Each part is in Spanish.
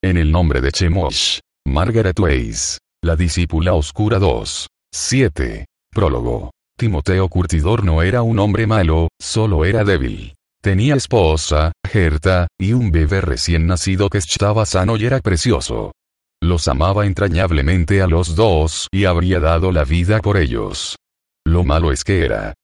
En el nombre de Chemosh. Margaret Weiss. La discípula oscura 2. 7. Prólogo. Timoteo Curtidor no era un hombre malo, solo era débil. Tenía esposa, Gerta, y un bebé recién nacido que estaba sano y era precioso. Los amaba entrañablemente a los dos y habría dado la vida por ellos. Lo malo es que era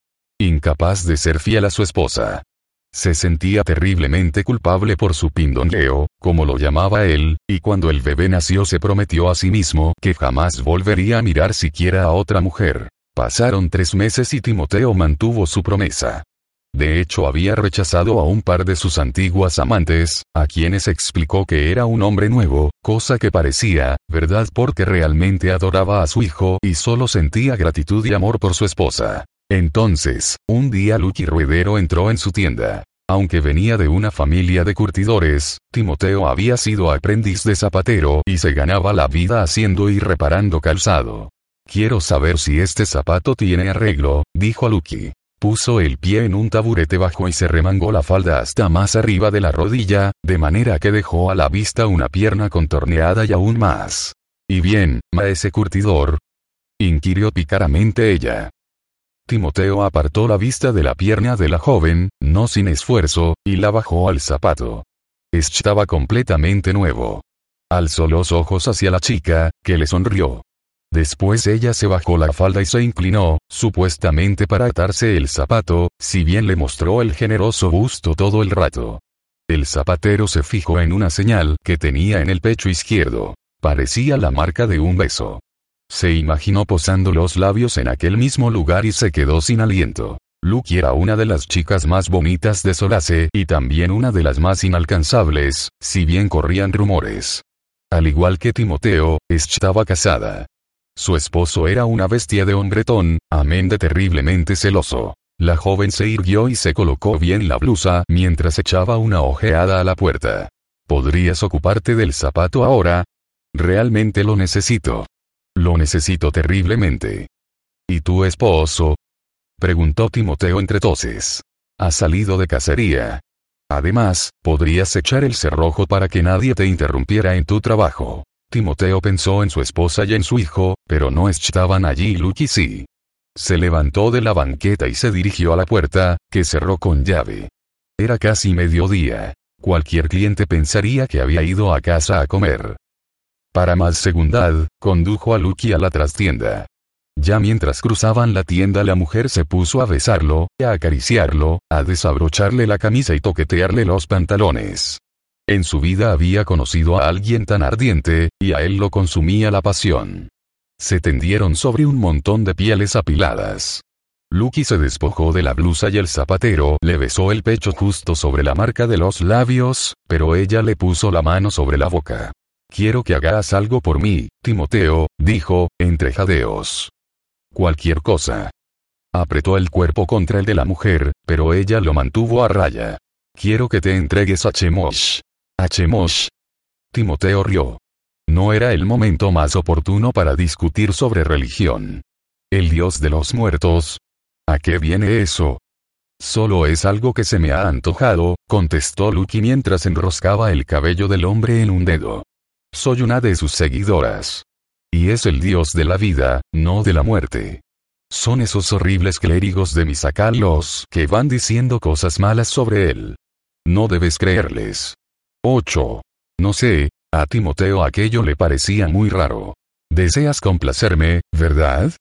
incapaz de ser fiel a su esposa. Se sentía terriblemente culpable por su pindoneo, como lo llamaba él, y cuando el bebé nació se prometió a sí mismo que jamás volvería a mirar siquiera a otra mujer. Pasaron tres meses y Timoteo mantuvo su promesa. De hecho había rechazado a un par de sus antiguas amantes, a quienes explicó que era un hombre nuevo, cosa que parecía, verdad porque realmente adoraba a su hijo y solo sentía gratitud y amor por su esposa. Entonces, un día Lucky Ruedero entró en su tienda. Aunque venía de una familia de curtidores, Timoteo había sido aprendiz de zapatero y se ganaba la vida haciendo y reparando calzado. Quiero saber si este zapato tiene arreglo, dijo Lucky. Puso el pie en un taburete bajo y se remangó la falda hasta más arriba de la rodilla, de manera que dejó a la vista una pierna contorneada y aún más. ¿Y bien, maese curtidor? inquirió picaramente ella. Timoteo apartó la vista de la pierna de la joven, no sin esfuerzo, y la bajó al zapato. Estaba completamente nuevo. Alzó los ojos hacia la chica, que le sonrió. Después ella se bajó la falda y se inclinó, supuestamente para atarse el zapato, si bien le mostró el generoso busto todo el rato. El zapatero se fijó en una señal que tenía en el pecho izquierdo. Parecía la marca de un beso. Se imaginó posando los labios en aquel mismo lugar y se quedó sin aliento. Luke era una de las chicas más bonitas de Solace y también una de las más inalcanzables, si bien corrían rumores. Al igual que Timoteo, estaba casada. Su esposo era una bestia de hombretón, amén de terriblemente celoso. La joven se irguió y se colocó bien la blusa mientras echaba una ojeada a la puerta. ¿Podrías ocuparte del zapato ahora? Realmente lo necesito. Lo necesito terriblemente. ¿Y tu esposo? Preguntó Timoteo entre toses. Ha salido de cacería. Además, podrías echar el cerrojo para que nadie te interrumpiera en tu trabajo. Timoteo pensó en su esposa y en su hijo, pero no estaban allí y Lucky sí. Se levantó de la banqueta y se dirigió a la puerta, que cerró con llave. Era casi mediodía. Cualquier cliente pensaría que había ido a casa a comer. Para más segundad, condujo a Lucky a la trastienda. Ya mientras cruzaban la tienda la mujer se puso a besarlo, a acariciarlo, a desabrocharle la camisa y toquetearle los pantalones. En su vida había conocido a alguien tan ardiente, y a él lo consumía la pasión. Se tendieron sobre un montón de pieles apiladas. Lucky se despojó de la blusa y el zapatero le besó el pecho justo sobre la marca de los labios, pero ella le puso la mano sobre la boca. Quiero que hagas algo por mí, Timoteo, dijo, entre jadeos. Cualquier cosa. Apretó el cuerpo contra el de la mujer, pero ella lo mantuvo a raya. Quiero que te entregues a Chemosh. A Chemosh. Timoteo rió. No era el momento más oportuno para discutir sobre religión. El dios de los muertos. ¿A qué viene eso? Solo es algo que se me ha antojado, contestó Lucky mientras enroscaba el cabello del hombre en un dedo. Soy una de sus seguidoras. Y es el dios de la vida, no de la muerte. Son esos horribles clérigos de Misacalos que van diciendo cosas malas sobre él. No debes creerles. 8. No sé, a Timoteo aquello le parecía muy raro. ¿Deseas complacerme, verdad?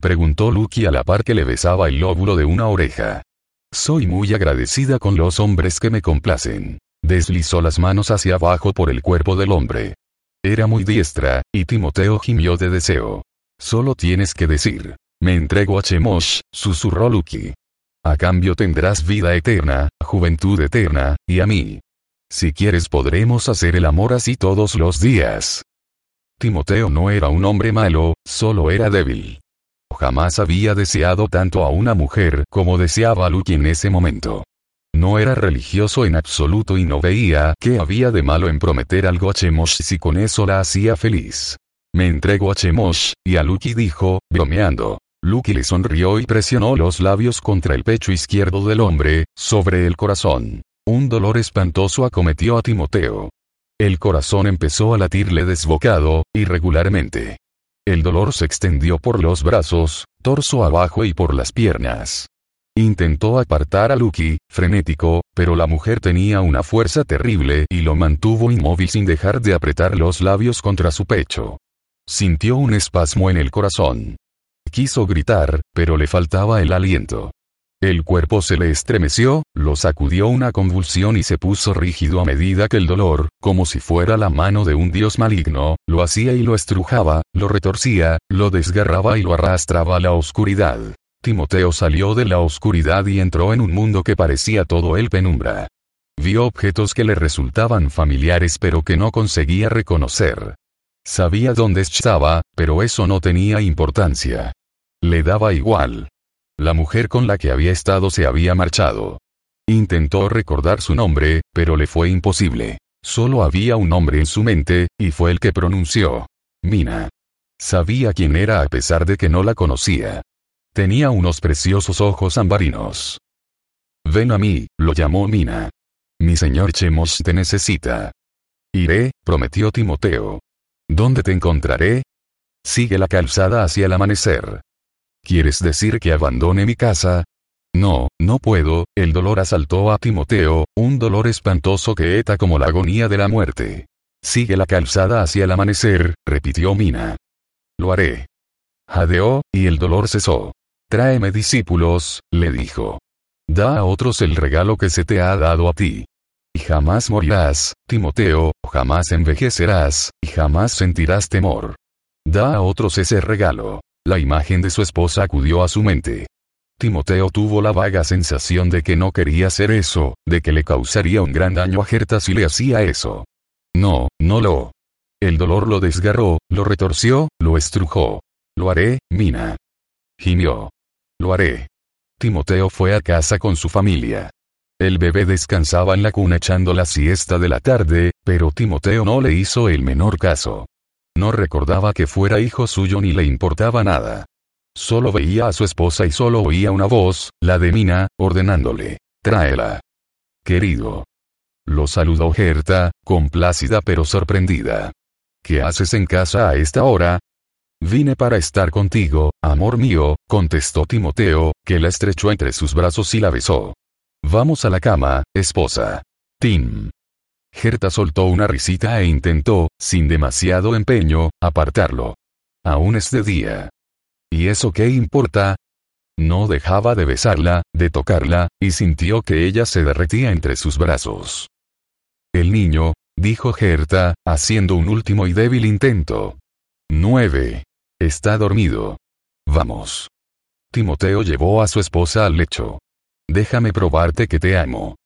Preguntó Lucky a la par que le besaba el lóbulo de una oreja. Soy muy agradecida con los hombres que me complacen. Deslizó las manos hacia abajo por el cuerpo del hombre. Era muy diestra, y Timoteo gimió de deseo. Solo tienes que decir. Me entrego a Chemosh, susurró Lucky. A cambio tendrás vida eterna, juventud eterna, y a mí. Si quieres podremos hacer el amor así todos los días. Timoteo no era un hombre malo, solo era débil. Jamás había deseado tanto a una mujer como deseaba a Luke en ese momento. No era religioso en absoluto y no veía qué había de malo en prometer algo a Chemosh si con eso la hacía feliz. Me entrego a Chemosh, y a Lucky dijo, bromeando. Lucky le sonrió y presionó los labios contra el pecho izquierdo del hombre, sobre el corazón. Un dolor espantoso acometió a Timoteo. El corazón empezó a latirle desbocado, irregularmente. El dolor se extendió por los brazos, torso abajo y por las piernas. Intentó apartar a Lucky, frenético, pero la mujer tenía una fuerza terrible y lo mantuvo inmóvil sin dejar de apretar los labios contra su pecho. Sintió un espasmo en el corazón. Quiso gritar, pero le faltaba el aliento. El cuerpo se le estremeció, lo sacudió una convulsión y se puso rígido a medida que el dolor, como si fuera la mano de un dios maligno, lo hacía y lo estrujaba, lo retorcía, lo desgarraba y lo arrastraba a la oscuridad. Timoteo salió de la oscuridad y entró en un mundo que parecía todo el penumbra. Vio objetos que le resultaban familiares pero que no conseguía reconocer. Sabía dónde estaba, pero eso no tenía importancia. Le daba igual. La mujer con la que había estado se había marchado. Intentó recordar su nombre, pero le fue imposible. Solo había un nombre en su mente, y fue el que pronunció. Mina. Sabía quién era a pesar de que no la conocía. Tenía unos preciosos ojos ambarinos. Ven a mí, lo llamó Mina. Mi señor Chemos te necesita. Iré, prometió Timoteo. ¿Dónde te encontraré? Sigue la calzada hacia el amanecer. ¿Quieres decir que abandone mi casa? No, no puedo, el dolor asaltó a Timoteo, un dolor espantoso que eta como la agonía de la muerte. Sigue la calzada hacia el amanecer, repitió Mina. Lo haré. Jadeó, y el dolor cesó. Tráeme discípulos, le dijo. Da a otros el regalo que se te ha dado a ti. Y jamás morirás, Timoteo, jamás envejecerás, y jamás sentirás temor. Da a otros ese regalo. La imagen de su esposa acudió a su mente. Timoteo tuvo la vaga sensación de que no quería hacer eso, de que le causaría un gran daño a Gerta si le hacía eso. No, no lo. El dolor lo desgarró, lo retorció, lo estrujó. Lo haré, Mina. Gimió. Lo haré. Timoteo fue a casa con su familia. El bebé descansaba en la cuna echando la siesta de la tarde, pero Timoteo no le hizo el menor caso. No recordaba que fuera hijo suyo ni le importaba nada. Solo veía a su esposa y solo oía una voz, la de Mina, ordenándole. Tráela. Querido. Lo saludó Gerta, complácida pero sorprendida. ¿Qué haces en casa a esta hora? Vine para estar contigo, amor mío, contestó Timoteo, que la estrechó entre sus brazos y la besó. Vamos a la cama, esposa. Tim. Gerta soltó una risita e intentó, sin demasiado empeño, apartarlo. Aún es de día. ¿Y eso qué importa? No dejaba de besarla, de tocarla, y sintió que ella se derretía entre sus brazos. El niño, dijo Gerta, haciendo un último y débil intento. 9. Está dormido. Vamos. Timoteo llevó a su esposa al lecho. Déjame probarte que te amo.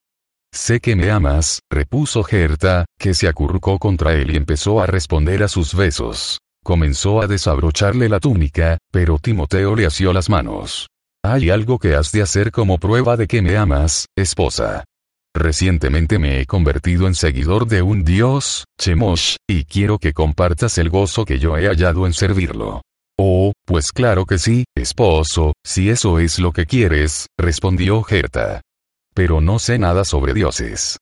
Sé que me amas, repuso Gerta, que se acurrucó contra él y empezó a responder a sus besos. Comenzó a desabrocharle la túnica, pero Timoteo le asió las manos. Hay algo que has de hacer como prueba de que me amas, esposa. Recientemente me he convertido en seguidor de un dios, Chemosh, y quiero que compartas el gozo que yo he hallado en servirlo. Oh, pues claro que sí, esposo, si eso es lo que quieres, respondió Gerta pero no sé nada sobre dioses.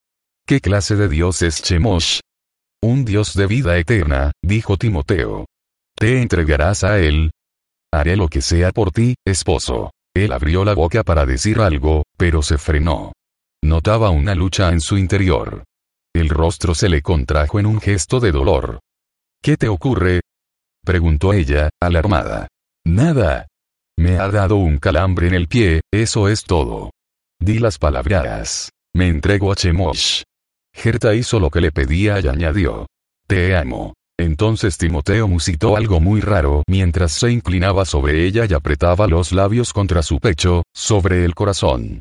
¿Qué clase de dios es Chemosh? Un dios de vida eterna, dijo Timoteo. ¿Te entregarás a él? Haré lo que sea por ti, esposo. Él abrió la boca para decir algo, pero se frenó. Notaba una lucha en su interior. El rostro se le contrajo en un gesto de dolor. ¿Qué te ocurre? preguntó ella, alarmada. Nada. Me ha dado un calambre en el pie, eso es todo. Di las palabras. Me entrego a Chemosh. Gerta hizo lo que le pedía y añadió. Te amo. Entonces Timoteo musitó algo muy raro mientras se inclinaba sobre ella y apretaba los labios contra su pecho, sobre el corazón.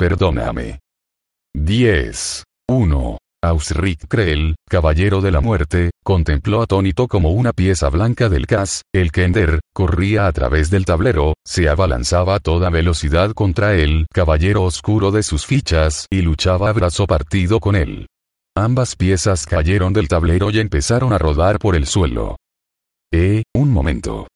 Perdóname. 10. 1. Ausric Krell, caballero de la muerte, contempló atónito como una pieza blanca del Cas, el Kender, corría a través del tablero, se abalanzaba a toda velocidad contra él, caballero oscuro de sus fichas, y luchaba a brazo partido con él. Ambas piezas cayeron del tablero y empezaron a rodar por el suelo. Eh, un momento.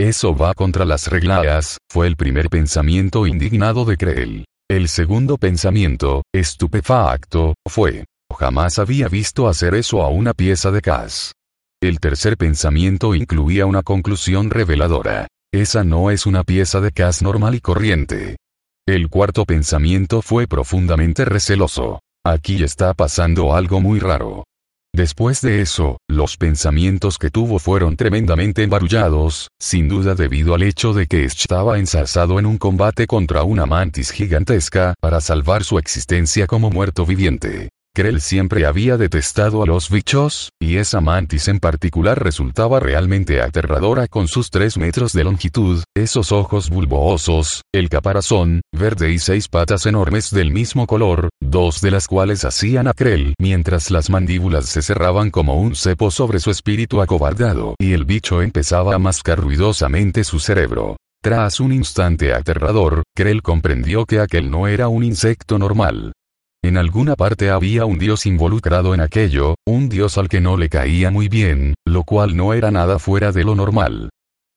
Eso va contra las reglas, fue el primer pensamiento indignado de Krell. El segundo pensamiento, estupefacto, fue, jamás había visto hacer eso a una pieza de Cas. El tercer pensamiento incluía una conclusión reveladora. Esa no es una pieza de Cas normal y corriente. El cuarto pensamiento fue profundamente receloso. Aquí está pasando algo muy raro. Después de eso, los pensamientos que tuvo fueron tremendamente embarullados, sin duda debido al hecho de que estaba ensalzado en un combate contra una mantis gigantesca para salvar su existencia como muerto viviente. Krell siempre había detestado a los bichos, y esa mantis en particular resultaba realmente aterradora con sus tres metros de longitud, esos ojos bulbosos, el caparazón, verde y seis patas enormes del mismo color, dos de las cuales hacían a Krell mientras las mandíbulas se cerraban como un cepo sobre su espíritu acobardado y el bicho empezaba a mascar ruidosamente su cerebro. Tras un instante aterrador, Krell comprendió que aquel no era un insecto normal. En alguna parte había un dios involucrado en aquello, un dios al que no le caía muy bien, lo cual no era nada fuera de lo normal.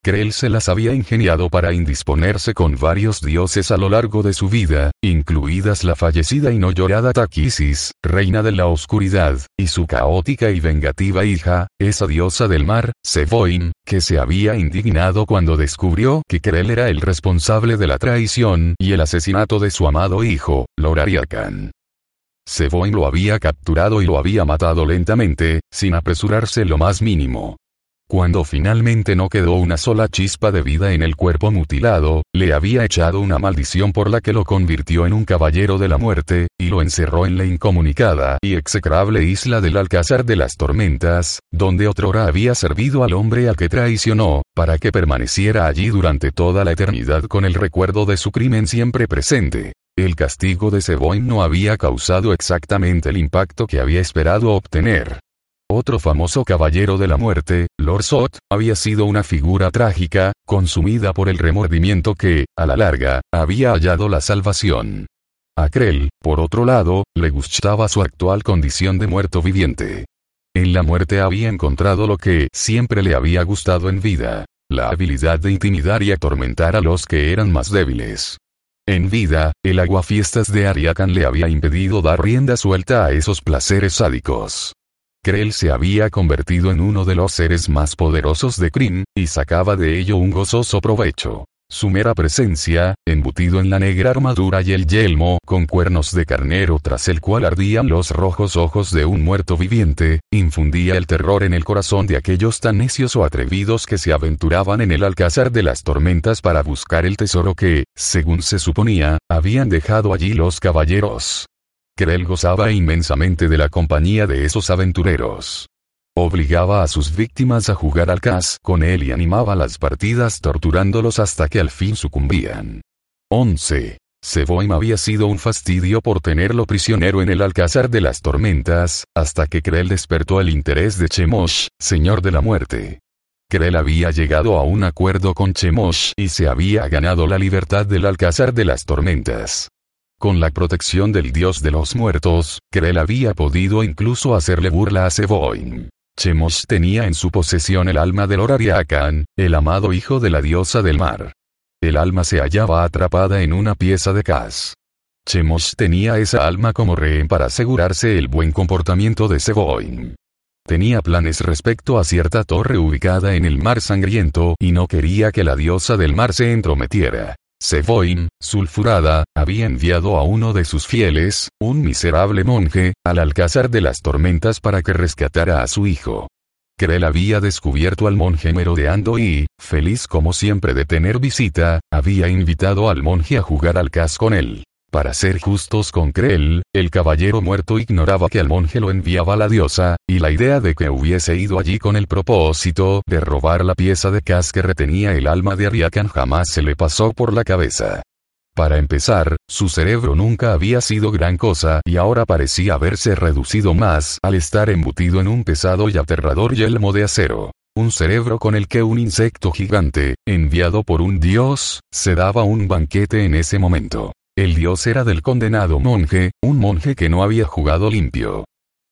Krell se las había ingeniado para indisponerse con varios dioses a lo largo de su vida, incluidas la fallecida y no llorada Takisis, reina de la oscuridad, y su caótica y vengativa hija, esa diosa del mar, Sevoin, que se había indignado cuando descubrió que Krell era el responsable de la traición y el asesinato de su amado hijo, Lorariakan. Sevoin lo había capturado y lo había matado lentamente, sin apresurarse lo más mínimo. Cuando finalmente no quedó una sola chispa de vida en el cuerpo mutilado, le había echado una maldición por la que lo convirtió en un caballero de la muerte, y lo encerró en la incomunicada y execrable isla del Alcázar de las Tormentas, donde otrora había servido al hombre al que traicionó, para que permaneciera allí durante toda la eternidad con el recuerdo de su crimen siempre presente. El castigo de Seboin no había causado exactamente el impacto que había esperado obtener. Otro famoso caballero de la muerte, Lord Sot, había sido una figura trágica, consumida por el remordimiento que, a la larga, había hallado la salvación. A Krell, por otro lado, le gustaba su actual condición de muerto viviente. En la muerte había encontrado lo que siempre le había gustado en vida, la habilidad de intimidar y atormentar a los que eran más débiles. En vida, el aguafiestas de Ariakan le había impedido dar rienda suelta a esos placeres sádicos. Krell se había convertido en uno de los seres más poderosos de Kryn, y sacaba de ello un gozoso provecho. Su mera presencia, embutido en la negra armadura y el yelmo con cuernos de carnero tras el cual ardían los rojos ojos de un muerto viviente, infundía el terror en el corazón de aquellos tan necios o atrevidos que se aventuraban en el alcázar de las tormentas para buscar el tesoro que, según se suponía, habían dejado allí los caballeros. Krell gozaba inmensamente de la compañía de esos aventureros. Obligaba a sus víctimas a jugar al cas con él y animaba las partidas torturándolos hasta que al fin sucumbían. 11. Seboim había sido un fastidio por tenerlo prisionero en el Alcázar de las Tormentas, hasta que Krell despertó el interés de Chemosh, señor de la muerte. Krell había llegado a un acuerdo con Chemosh y se había ganado la libertad del Alcázar de las Tormentas. Con la protección del dios de los muertos, Krell había podido incluso hacerle burla a Seboim. Chemosh tenía en su posesión el alma de Lorariakan, el amado hijo de la diosa del mar. El alma se hallaba atrapada en una pieza de Kas. Chemosh tenía esa alma como rehén para asegurarse el buen comportamiento de Seboin. Tenía planes respecto a cierta torre ubicada en el mar sangriento y no quería que la diosa del mar se entrometiera. Seboim, sulfurada, había enviado a uno de sus fieles, un miserable monje, al alcázar de las tormentas para que rescatara a su hijo. Krell había descubierto al monje merodeando y, feliz como siempre de tener visita, había invitado al monje a jugar al cas con él. Para ser justos con Krell, el caballero muerto ignoraba que al monje lo enviaba la diosa, y la idea de que hubiese ido allí con el propósito de robar la pieza de Cas que retenía el alma de Ariakan jamás se le pasó por la cabeza. Para empezar, su cerebro nunca había sido gran cosa y ahora parecía haberse reducido más al estar embutido en un pesado y aterrador yelmo de acero. Un cerebro con el que un insecto gigante, enviado por un dios, se daba un banquete en ese momento. El dios era del condenado monje, un monje que no había jugado limpio.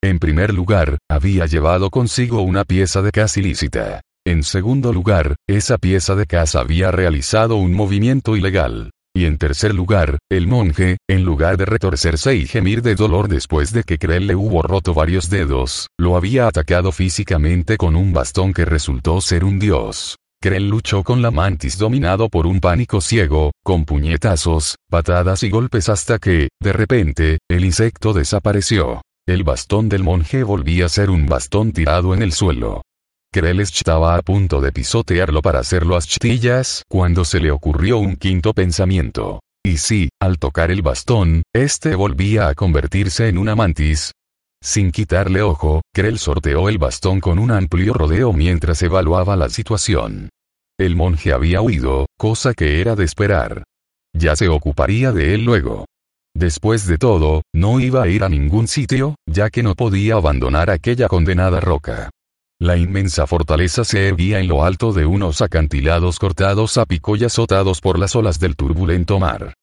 En primer lugar, había llevado consigo una pieza de casa ilícita. En segundo lugar, esa pieza de casa había realizado un movimiento ilegal. Y en tercer lugar, el monje, en lugar de retorcerse y gemir de dolor después de que Krell le hubo roto varios dedos, lo había atacado físicamente con un bastón que resultó ser un dios. Krell luchó con la mantis dominado por un pánico ciego, con puñetazos, patadas y golpes hasta que, de repente, el insecto desapareció. El bastón del monje volvía a ser un bastón tirado en el suelo. Krell estaba a punto de pisotearlo para hacerlo a chtillas cuando se le ocurrió un quinto pensamiento. Y sí, al tocar el bastón, este volvía a convertirse en una mantis. Sin quitarle ojo, Krell sorteó el bastón con un amplio rodeo mientras evaluaba la situación. El monje había huido, cosa que era de esperar. Ya se ocuparía de él luego. Después de todo, no iba a ir a ningún sitio, ya que no podía abandonar aquella condenada roca. La inmensa fortaleza se erguía en lo alto de unos acantilados cortados a pico y azotados por las olas del turbulento mar.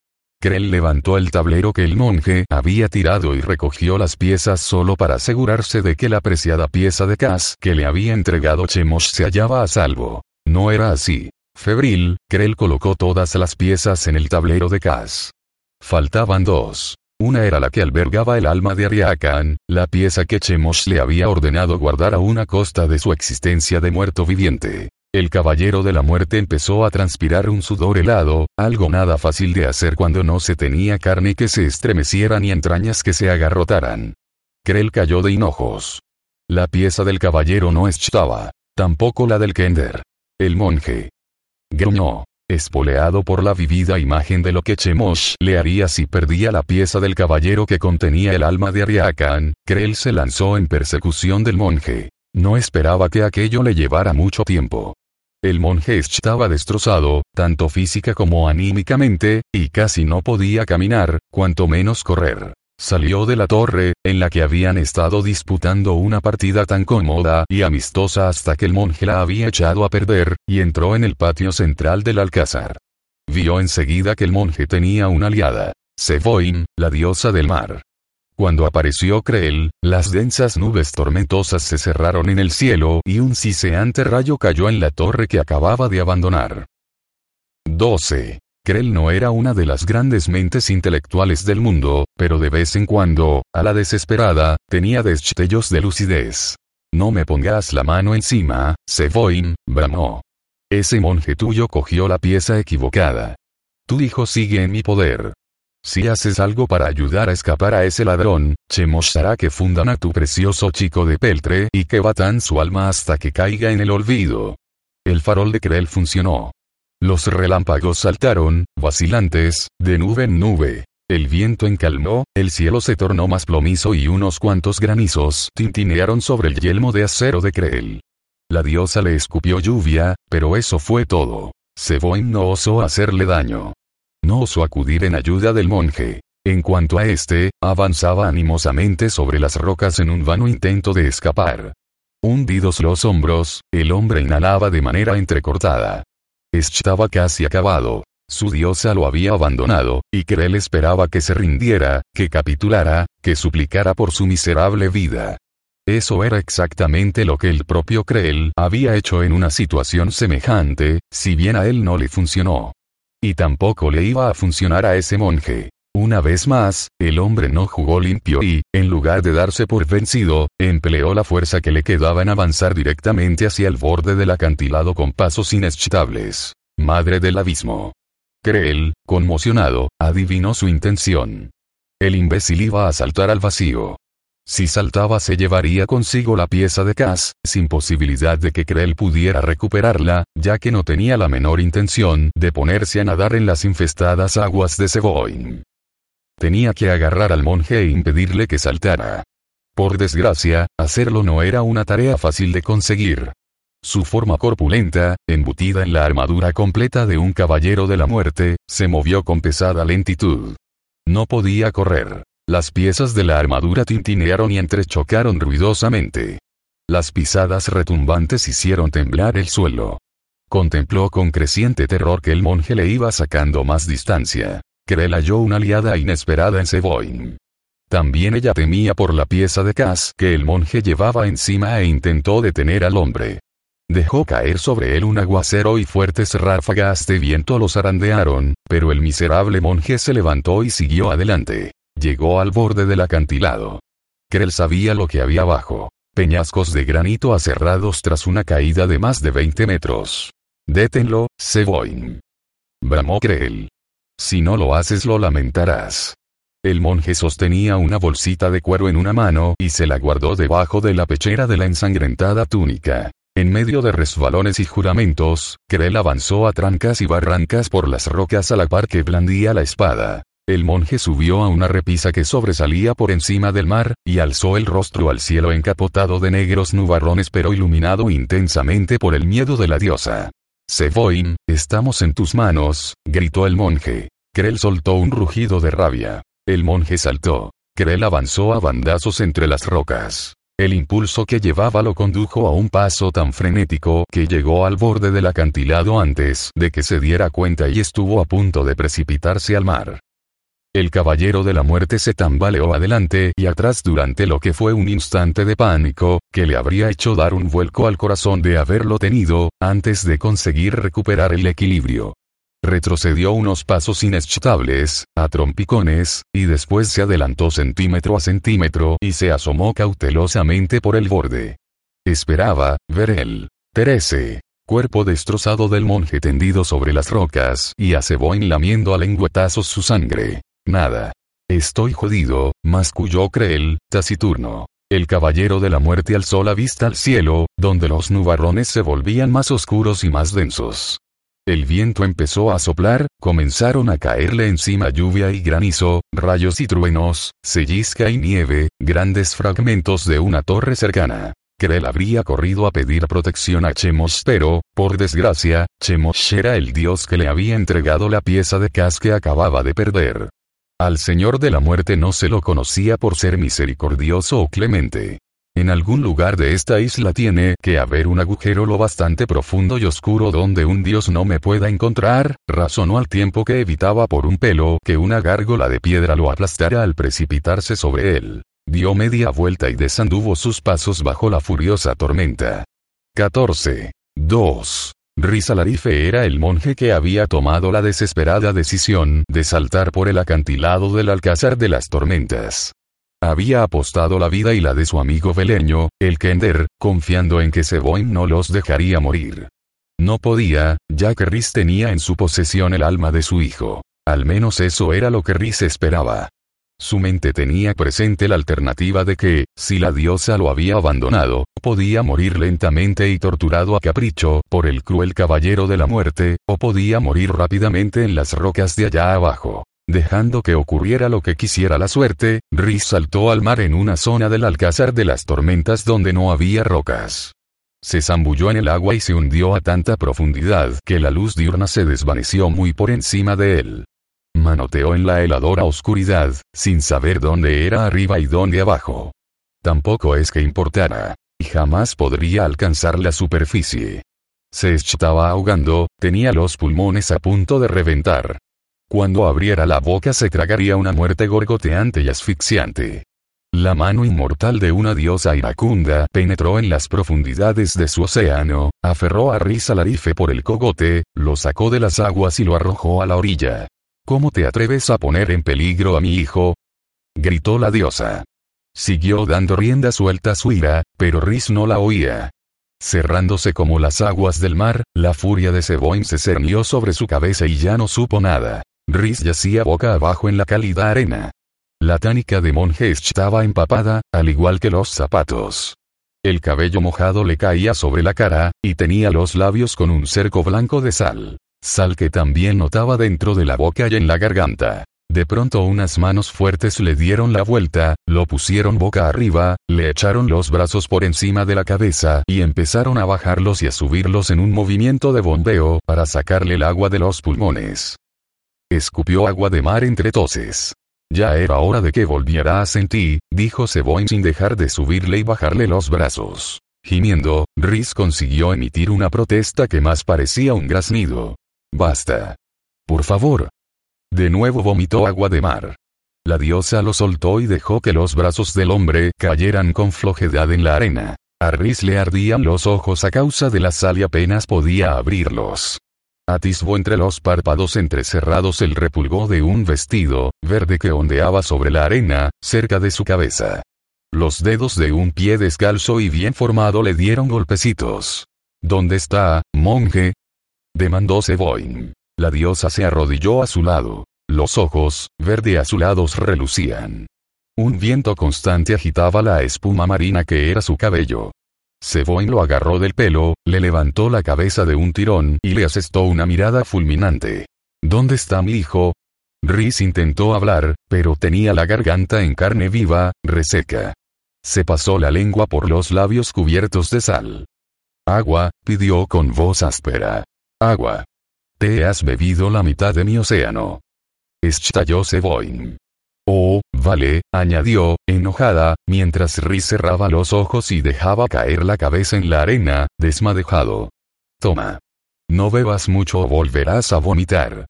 Krell levantó el tablero que el monje había tirado y recogió las piezas solo para asegurarse de que la preciada pieza de Cas que le había entregado Chemosh se hallaba a salvo. No era así. Febril, Krell colocó todas las piezas en el tablero de Cas. Faltaban dos. Una era la que albergaba el alma de Ariakan, la pieza que Chemosh le había ordenado guardar a una costa de su existencia de muerto viviente. El caballero de la muerte empezó a transpirar un sudor helado, algo nada fácil de hacer cuando no se tenía carne que se estremeciera ni entrañas que se agarrotaran. Krell cayó de hinojos. La pieza del caballero no estaba. Tampoco la del Kender. El monje. Gruñó espoleado por la vivida imagen de lo que Chemosh le haría si perdía la pieza del caballero que contenía el alma de Ariakan, Krell se lanzó en persecución del monje. No esperaba que aquello le llevara mucho tiempo. El monje estaba destrozado, tanto física como anímicamente, y casi no podía caminar, cuanto menos correr. Salió de la torre, en la que habían estado disputando una partida tan cómoda y amistosa hasta que el monje la había echado a perder, y entró en el patio central del alcázar. Vio enseguida que el monje tenía una aliada. Sevoin, la diosa del mar. Cuando apareció Krell, las densas nubes tormentosas se cerraron en el cielo y un siseante rayo cayó en la torre que acababa de abandonar. 12. Krell no era una de las grandes mentes intelectuales del mundo, pero de vez en cuando, a la desesperada, tenía destellos de lucidez. No me pongas la mano encima, Sevoin, bramó. Ese monje tuyo cogió la pieza equivocada. Tu hijo sigue en mi poder. Si haces algo para ayudar a escapar a ese ladrón, Chemosh hará que fundan a tu precioso chico de peltre y que batan su alma hasta que caiga en el olvido. El farol de Krell funcionó. Los relámpagos saltaron, vacilantes, de nube en nube. El viento encalmó, el cielo se tornó más plomizo y unos cuantos granizos tintinearon sobre el yelmo de acero de Krell. La diosa le escupió lluvia, pero eso fue todo. Seboin no osó hacerle daño. No osó acudir en ayuda del monje. En cuanto a este, avanzaba animosamente sobre las rocas en un vano intento de escapar. Hundidos los hombros, el hombre inhalaba de manera entrecortada. Estaba casi acabado. Su diosa lo había abandonado, y Krell esperaba que se rindiera, que capitulara, que suplicara por su miserable vida. Eso era exactamente lo que el propio Krell había hecho en una situación semejante, si bien a él no le funcionó. Y tampoco le iba a funcionar a ese monje. Una vez más, el hombre no jugó limpio y, en lugar de darse por vencido, empleó la fuerza que le quedaba en avanzar directamente hacia el borde del acantilado con pasos inestables. Madre del abismo. Krell, conmocionado, adivinó su intención. El imbécil iba a saltar al vacío. Si saltaba se llevaría consigo la pieza de Cass, sin posibilidad de que Krell pudiera recuperarla, ya que no tenía la menor intención de ponerse a nadar en las infestadas aguas de Seboin. Tenía que agarrar al monje e impedirle que saltara. Por desgracia, hacerlo no era una tarea fácil de conseguir. Su forma corpulenta, embutida en la armadura completa de un caballero de la muerte, se movió con pesada lentitud. No podía correr. Las piezas de la armadura tintinearon y entrechocaron ruidosamente. Las pisadas retumbantes hicieron temblar el suelo. Contempló con creciente terror que el monje le iba sacando más distancia. Krell halló una aliada inesperada en Seboin. También ella temía por la pieza de cas que el monje llevaba encima e intentó detener al hombre. Dejó caer sobre él un aguacero y fuertes ráfagas de viento lo zarandearon, pero el miserable monje se levantó y siguió adelante. Llegó al borde del acantilado. Krell sabía lo que había abajo. Peñascos de granito aserrados tras una caída de más de 20 metros. Détenlo, Seboin. Bramó Krell. Si no lo haces lo lamentarás. El monje sostenía una bolsita de cuero en una mano y se la guardó debajo de la pechera de la ensangrentada túnica. En medio de resbalones y juramentos, Krell avanzó a trancas y barrancas por las rocas a la par que blandía la espada. El monje subió a una repisa que sobresalía por encima del mar, y alzó el rostro al cielo encapotado de negros nubarrones pero iluminado intensamente por el miedo de la diosa. Sevoin, estamos en tus manos, gritó el monje. Krell soltó un rugido de rabia. El monje saltó. Krell avanzó a bandazos entre las rocas. El impulso que llevaba lo condujo a un paso tan frenético que llegó al borde del acantilado antes de que se diera cuenta y estuvo a punto de precipitarse al mar. El caballero de la muerte se tambaleó adelante y atrás durante lo que fue un instante de pánico, que le habría hecho dar un vuelco al corazón de haberlo tenido, antes de conseguir recuperar el equilibrio. Retrocedió unos pasos inestables, a trompicones, y después se adelantó centímetro a centímetro y se asomó cautelosamente por el borde. Esperaba, ver el Terese, cuerpo destrozado del monje tendido sobre las rocas y a Seboin lamiendo a lengüetazos su sangre. Nada. Estoy jodido, masculló Creel, taciturno. El caballero de la muerte alzó la vista al cielo, donde los nubarrones se volvían más oscuros y más densos. El viento empezó a soplar, comenzaron a caerle encima lluvia y granizo, rayos y truenos, sellisca y nieve, grandes fragmentos de una torre cercana. Krell habría corrido a pedir protección a Chemos pero, por desgracia, Chemos era el dios que le había entregado la pieza de cas que acababa de perder. Al Señor de la Muerte no se lo conocía por ser misericordioso o clemente. En algún lugar de esta isla tiene que haber un agujero lo bastante profundo y oscuro donde un dios no me pueda encontrar, razonó al tiempo que evitaba por un pelo que una gárgola de piedra lo aplastara al precipitarse sobre él. Dio media vuelta y desanduvo sus pasos bajo la furiosa tormenta. 14. 2. Rizalarife era el monje que había tomado la desesperada decisión de saltar por el acantilado del Alcázar de las Tormentas. Había apostado la vida y la de su amigo Beleño, el Kender, confiando en que Seboin no los dejaría morir. No podía, ya que Riz tenía en su posesión el alma de su hijo. Al menos eso era lo que Riz esperaba. Su mente tenía presente la alternativa de que, si la diosa lo había abandonado, podía morir lentamente y torturado a capricho por el cruel caballero de la muerte, o podía morir rápidamente en las rocas de allá abajo. Dejando que ocurriera lo que quisiera la suerte, Riz saltó al mar en una zona del alcázar de las tormentas donde no había rocas. Se zambulló en el agua y se hundió a tanta profundidad que la luz diurna se desvaneció muy por encima de él. Manoteó en la heladora oscuridad, sin saber dónde era arriba y dónde abajo. Tampoco es que importara. Y jamás podría alcanzar la superficie. Se estaba ahogando, tenía los pulmones a punto de reventar. Cuando abriera la boca se tragaría una muerte gorgoteante y asfixiante. La mano inmortal de una diosa iracunda penetró en las profundidades de su océano, aferró a Riz Alarife por el cogote, lo sacó de las aguas y lo arrojó a la orilla. ¿Cómo te atreves a poner en peligro a mi hijo? gritó la diosa. Siguió dando rienda suelta a su ira, pero Riz no la oía. Cerrándose como las aguas del mar, la furia de Seboin se cernió sobre su cabeza y ya no supo nada. Riz yacía boca abajo en la cálida arena. La tánica de monje estaba empapada, al igual que los zapatos. El cabello mojado le caía sobre la cara, y tenía los labios con un cerco blanco de sal. Sal que también notaba dentro de la boca y en la garganta. De pronto unas manos fuertes le dieron la vuelta, lo pusieron boca arriba, le echaron los brazos por encima de la cabeza y empezaron a bajarlos y a subirlos en un movimiento de bombeo para sacarle el agua de los pulmones. Escupió agua de mar entre toses. Ya era hora de que volviera a sentir, dijo Seboin sin dejar de subirle y bajarle los brazos. Gimiendo, Riz consiguió emitir una protesta que más parecía un graznido. Basta. Por favor, de nuevo vomitó agua de mar. La diosa lo soltó y dejó que los brazos del hombre cayeran con flojedad en la arena. A Riz le ardían los ojos a causa de la sal y apenas podía abrirlos. Atisbó entre los párpados entrecerrados el repulgó de un vestido, verde que ondeaba sobre la arena, cerca de su cabeza. Los dedos de un pie descalzo y bien formado le dieron golpecitos. ¿Dónde está, monje? Demandó Seboin. La diosa se arrodilló a su lado. Los ojos, verde azulados, relucían. Un viento constante agitaba la espuma marina que era su cabello. Seboin lo agarró del pelo, le levantó la cabeza de un tirón y le asestó una mirada fulminante. ¿Dónde está mi hijo? Rhys intentó hablar, pero tenía la garganta en carne viva, reseca. Se pasó la lengua por los labios cubiertos de sal. Agua, pidió con voz áspera. Agua. Te has bebido la mitad de mi océano. Estalló Seboin. Oh, vale, añadió, enojada, mientras Riz cerraba los ojos y dejaba caer la cabeza en la arena, desmadejado. Toma. No bebas mucho o volverás a vomitar.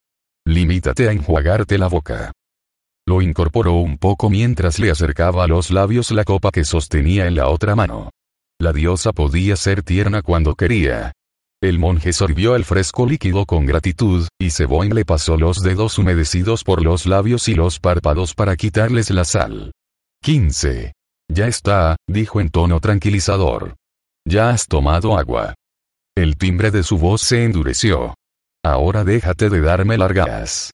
Limítate a enjuagarte la boca. Lo incorporó un poco mientras le acercaba a los labios la copa que sostenía en la otra mano. La diosa podía ser tierna cuando quería, el monje sorbió el fresco líquido con gratitud, y Seboin le pasó los dedos humedecidos por los labios y los párpados para quitarles la sal. 15. Ya está, dijo en tono tranquilizador. Ya has tomado agua. El timbre de su voz se endureció. Ahora déjate de darme largas.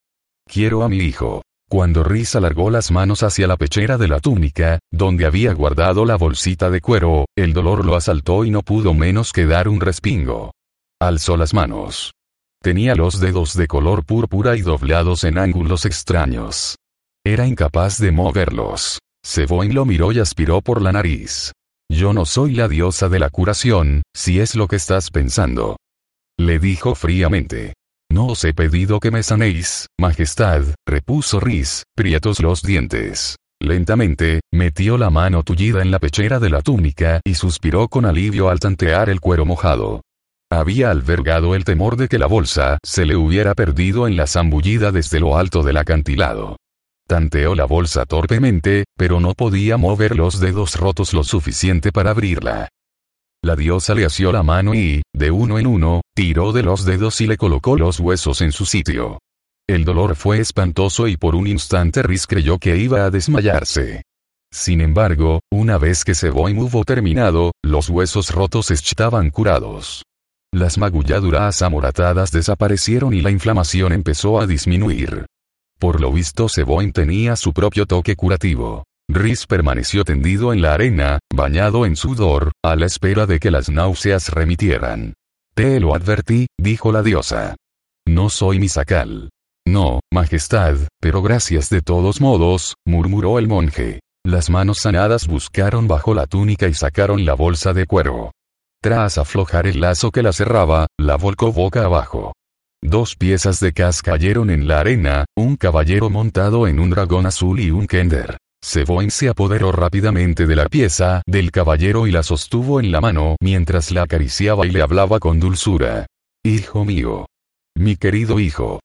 Quiero a mi hijo. Cuando Riz alargó las manos hacia la pechera de la túnica, donde había guardado la bolsita de cuero, el dolor lo asaltó y no pudo menos que dar un respingo. Alzó las manos. Tenía los dedos de color púrpura y doblados en ángulos extraños. Era incapaz de moverlos. Seboin lo miró y aspiró por la nariz. Yo no soy la diosa de la curación, si es lo que estás pensando. Le dijo fríamente. No os he pedido que me sanéis, majestad, repuso Riz, prietos los dientes. Lentamente, metió la mano tullida en la pechera de la túnica y suspiró con alivio al tantear el cuero mojado. Había albergado el temor de que la bolsa se le hubiera perdido en la zambullida desde lo alto del acantilado. Tanteó la bolsa torpemente, pero no podía mover los dedos rotos lo suficiente para abrirla. La diosa le asió la mano y, de uno en uno, tiró de los dedos y le colocó los huesos en su sitio. El dolor fue espantoso y por un instante Riz creyó que iba a desmayarse. Sin embargo, una vez que Seboim hubo terminado, los huesos rotos estaban curados. Las magulladuras amoratadas desaparecieron y la inflamación empezó a disminuir. Por lo visto Seboin tenía su propio toque curativo. Riz permaneció tendido en la arena, bañado en sudor, a la espera de que las náuseas remitieran. Te lo advertí, dijo la diosa. No soy mi sacal. No, majestad, pero gracias de todos modos, murmuró el monje. Las manos sanadas buscaron bajo la túnica y sacaron la bolsa de cuero. Tras aflojar el lazo que la cerraba, la volcó boca abajo. Dos piezas de cas cayeron en la arena, un caballero montado en un dragón azul y un kender. Seboin se apoderó rápidamente de la pieza del caballero y la sostuvo en la mano mientras la acariciaba y le hablaba con dulzura. Hijo mío. Mi querido hijo.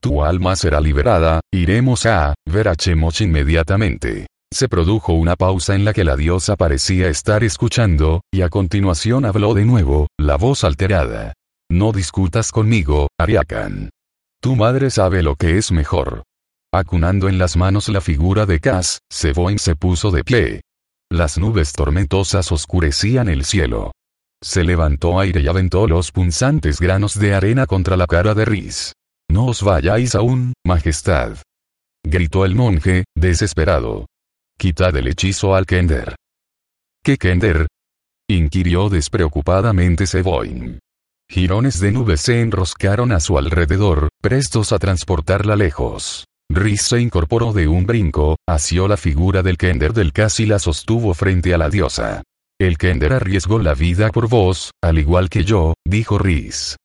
Tu alma será liberada, iremos a ver a Chemoch inmediatamente. Se produjo una pausa en la que la diosa parecía estar escuchando, y a continuación habló de nuevo, la voz alterada. No discutas conmigo, Ariakan. Tu madre sabe lo que es mejor. Acunando en las manos la figura de Cass, Seboin se puso de pie. Las nubes tormentosas oscurecían el cielo. Se levantó aire y aventó los punzantes granos de arena contra la cara de Riz. No os vayáis aún, majestad. Gritó el monje, desesperado. Quitad el hechizo al Kender. ¿Qué Kender? inquirió despreocupadamente Seboin. Girones de nubes se enroscaron a su alrededor, prestos a transportarla lejos. Riz se incorporó de un brinco, asió la figura del Kender del Cas y la sostuvo frente a la diosa. El Kender arriesgó la vida por vos, al igual que yo, dijo Riz.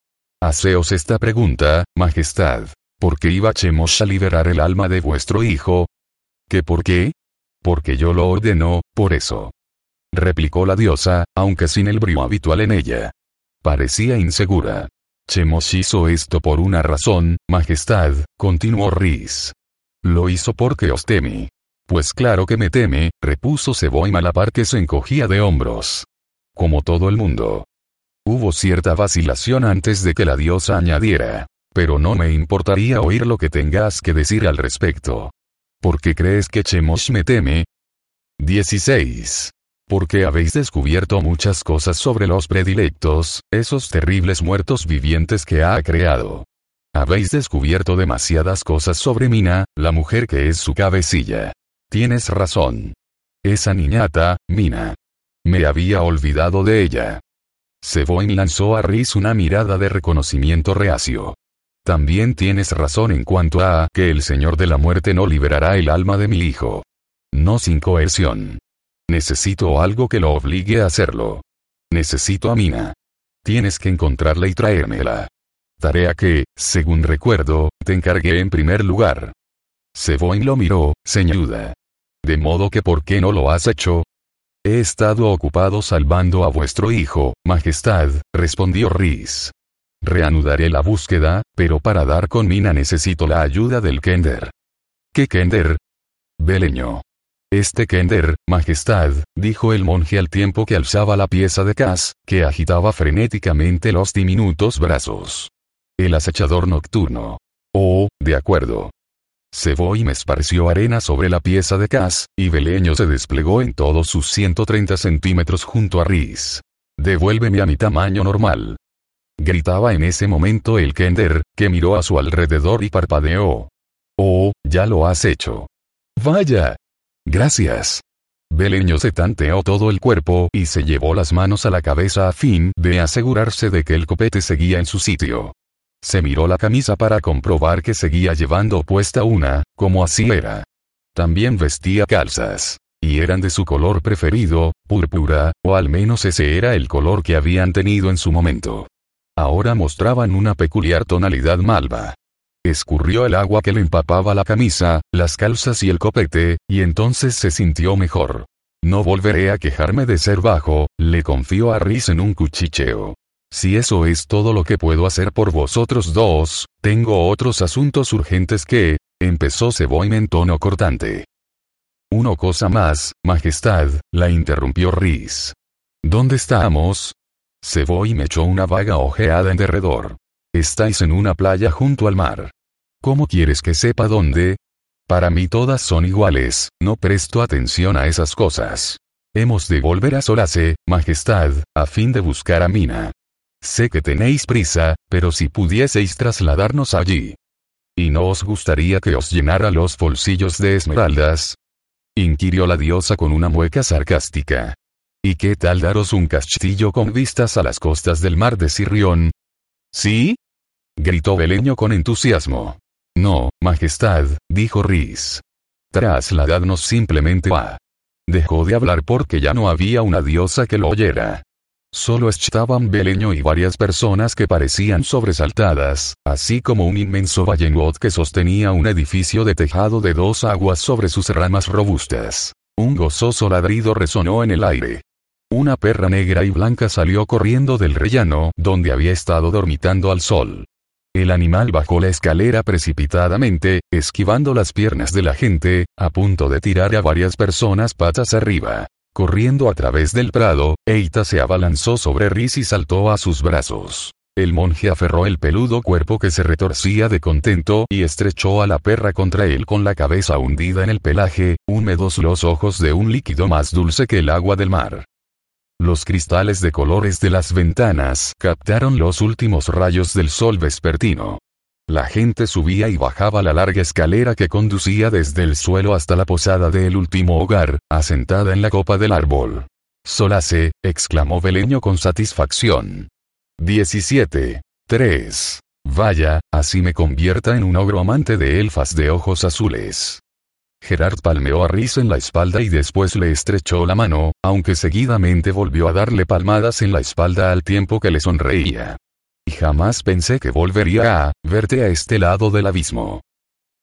Haceos esta pregunta, Majestad. ¿Por qué iba Chemosh a liberar el alma de vuestro hijo? ¿Qué por qué? Porque yo lo ordeno, por eso. Replicó la diosa, aunque sin el brío habitual en ella. Parecía insegura. Chemosh hizo esto por una razón, Majestad, continuó Riz. Lo hizo porque os teme. Pues claro que me teme, repuso Seboim a la par que se encogía de hombros. Como todo el mundo. Hubo cierta vacilación antes de que la diosa añadiera. Pero no me importaría oír lo que tengas que decir al respecto. ¿Por qué crees que Chemosh me teme? 16 porque habéis descubierto muchas cosas sobre los predilectos, esos terribles muertos vivientes que ha creado. Habéis descubierto demasiadas cosas sobre Mina, la mujer que es su cabecilla. Tienes razón. Esa niñata, Mina. Me había olvidado de ella. Seboin lanzó a Riz una mirada de reconocimiento reacio. También tienes razón en cuanto a que el Señor de la Muerte no liberará el alma de mi hijo. No sin coerción. Necesito algo que lo obligue a hacerlo. Necesito a Mina. Tienes que encontrarla y traérmela. Tarea que, según recuerdo, te encargué en primer lugar. Seboin lo miró, señuda. De modo que ¿por qué no lo has hecho? He estado ocupado salvando a vuestro hijo, Majestad, respondió Riz. Reanudaré la búsqueda, pero para dar con Mina necesito la ayuda del Kender. ¿Qué Kender? Beleño. Este Kender, Majestad, dijo el monje al tiempo que alzaba la pieza de Cas, que agitaba frenéticamente los diminutos brazos. El acechador nocturno. Oh, de acuerdo. y me esparció arena sobre la pieza de Cas, y Beleño se desplegó en todos sus 130 centímetros junto a Riz. Devuélveme a mi tamaño normal. Gritaba en ese momento el Kender, que miró a su alrededor y parpadeó. Oh, ya lo has hecho. Vaya, Gracias. Beleño se tanteó todo el cuerpo y se llevó las manos a la cabeza a fin de asegurarse de que el copete seguía en su sitio. Se miró la camisa para comprobar que seguía llevando puesta una, como así era. También vestía calzas. Y eran de su color preferido, púrpura, o al menos ese era el color que habían tenido en su momento. Ahora mostraban una peculiar tonalidad malva. Escurrió el agua que le empapaba la camisa, las calzas y el copete, y entonces se sintió mejor. No volveré a quejarme de ser bajo, le confió a Riz en un cuchicheo. Si eso es todo lo que puedo hacer por vosotros dos, tengo otros asuntos urgentes que, empezó Seboim en tono cortante. Una cosa más, Majestad, la interrumpió Riz. ¿Dónde estamos? Seboim echó una vaga ojeada en derredor. Estáis en una playa junto al mar. ¿Cómo quieres que sepa dónde? Para mí todas son iguales, no presto atención a esas cosas. Hemos de volver a Solace, Majestad, a fin de buscar a Mina. Sé que tenéis prisa, pero si pudieseis trasladarnos allí. ¿Y no os gustaría que os llenara los bolsillos de esmeraldas? inquirió la diosa con una mueca sarcástica. ¿Y qué tal daros un castillo con vistas a las costas del mar de Sirrión? ¿Sí? gritó Beleño con entusiasmo. No, Majestad, dijo Riz. Trasladadnos simplemente a. Dejó de hablar porque ya no había una diosa que lo oyera. Solo estaban Beleño y varias personas que parecían sobresaltadas, así como un inmenso vallengot que sostenía un edificio de tejado de dos aguas sobre sus ramas robustas. Un gozoso ladrido resonó en el aire. Una perra negra y blanca salió corriendo del rellano donde había estado dormitando al sol. El animal bajó la escalera precipitadamente, esquivando las piernas de la gente, a punto de tirar a varias personas patas arriba. Corriendo a través del prado, Eita se abalanzó sobre Riz y saltó a sus brazos. El monje aferró el peludo cuerpo que se retorcía de contento y estrechó a la perra contra él con la cabeza hundida en el pelaje, húmedos los ojos de un líquido más dulce que el agua del mar. Los cristales de colores de las ventanas captaron los últimos rayos del sol vespertino. La gente subía y bajaba la larga escalera que conducía desde el suelo hasta la posada del último hogar, asentada en la copa del árbol. Solase, exclamó Beleño con satisfacción. 17. 3. Vaya, así me convierta en un ogro amante de elfas de ojos azules. Gerard palmeó a Rhys en la espalda y después le estrechó la mano, aunque seguidamente volvió a darle palmadas en la espalda al tiempo que le sonreía. Y jamás pensé que volvería a verte a este lado del abismo.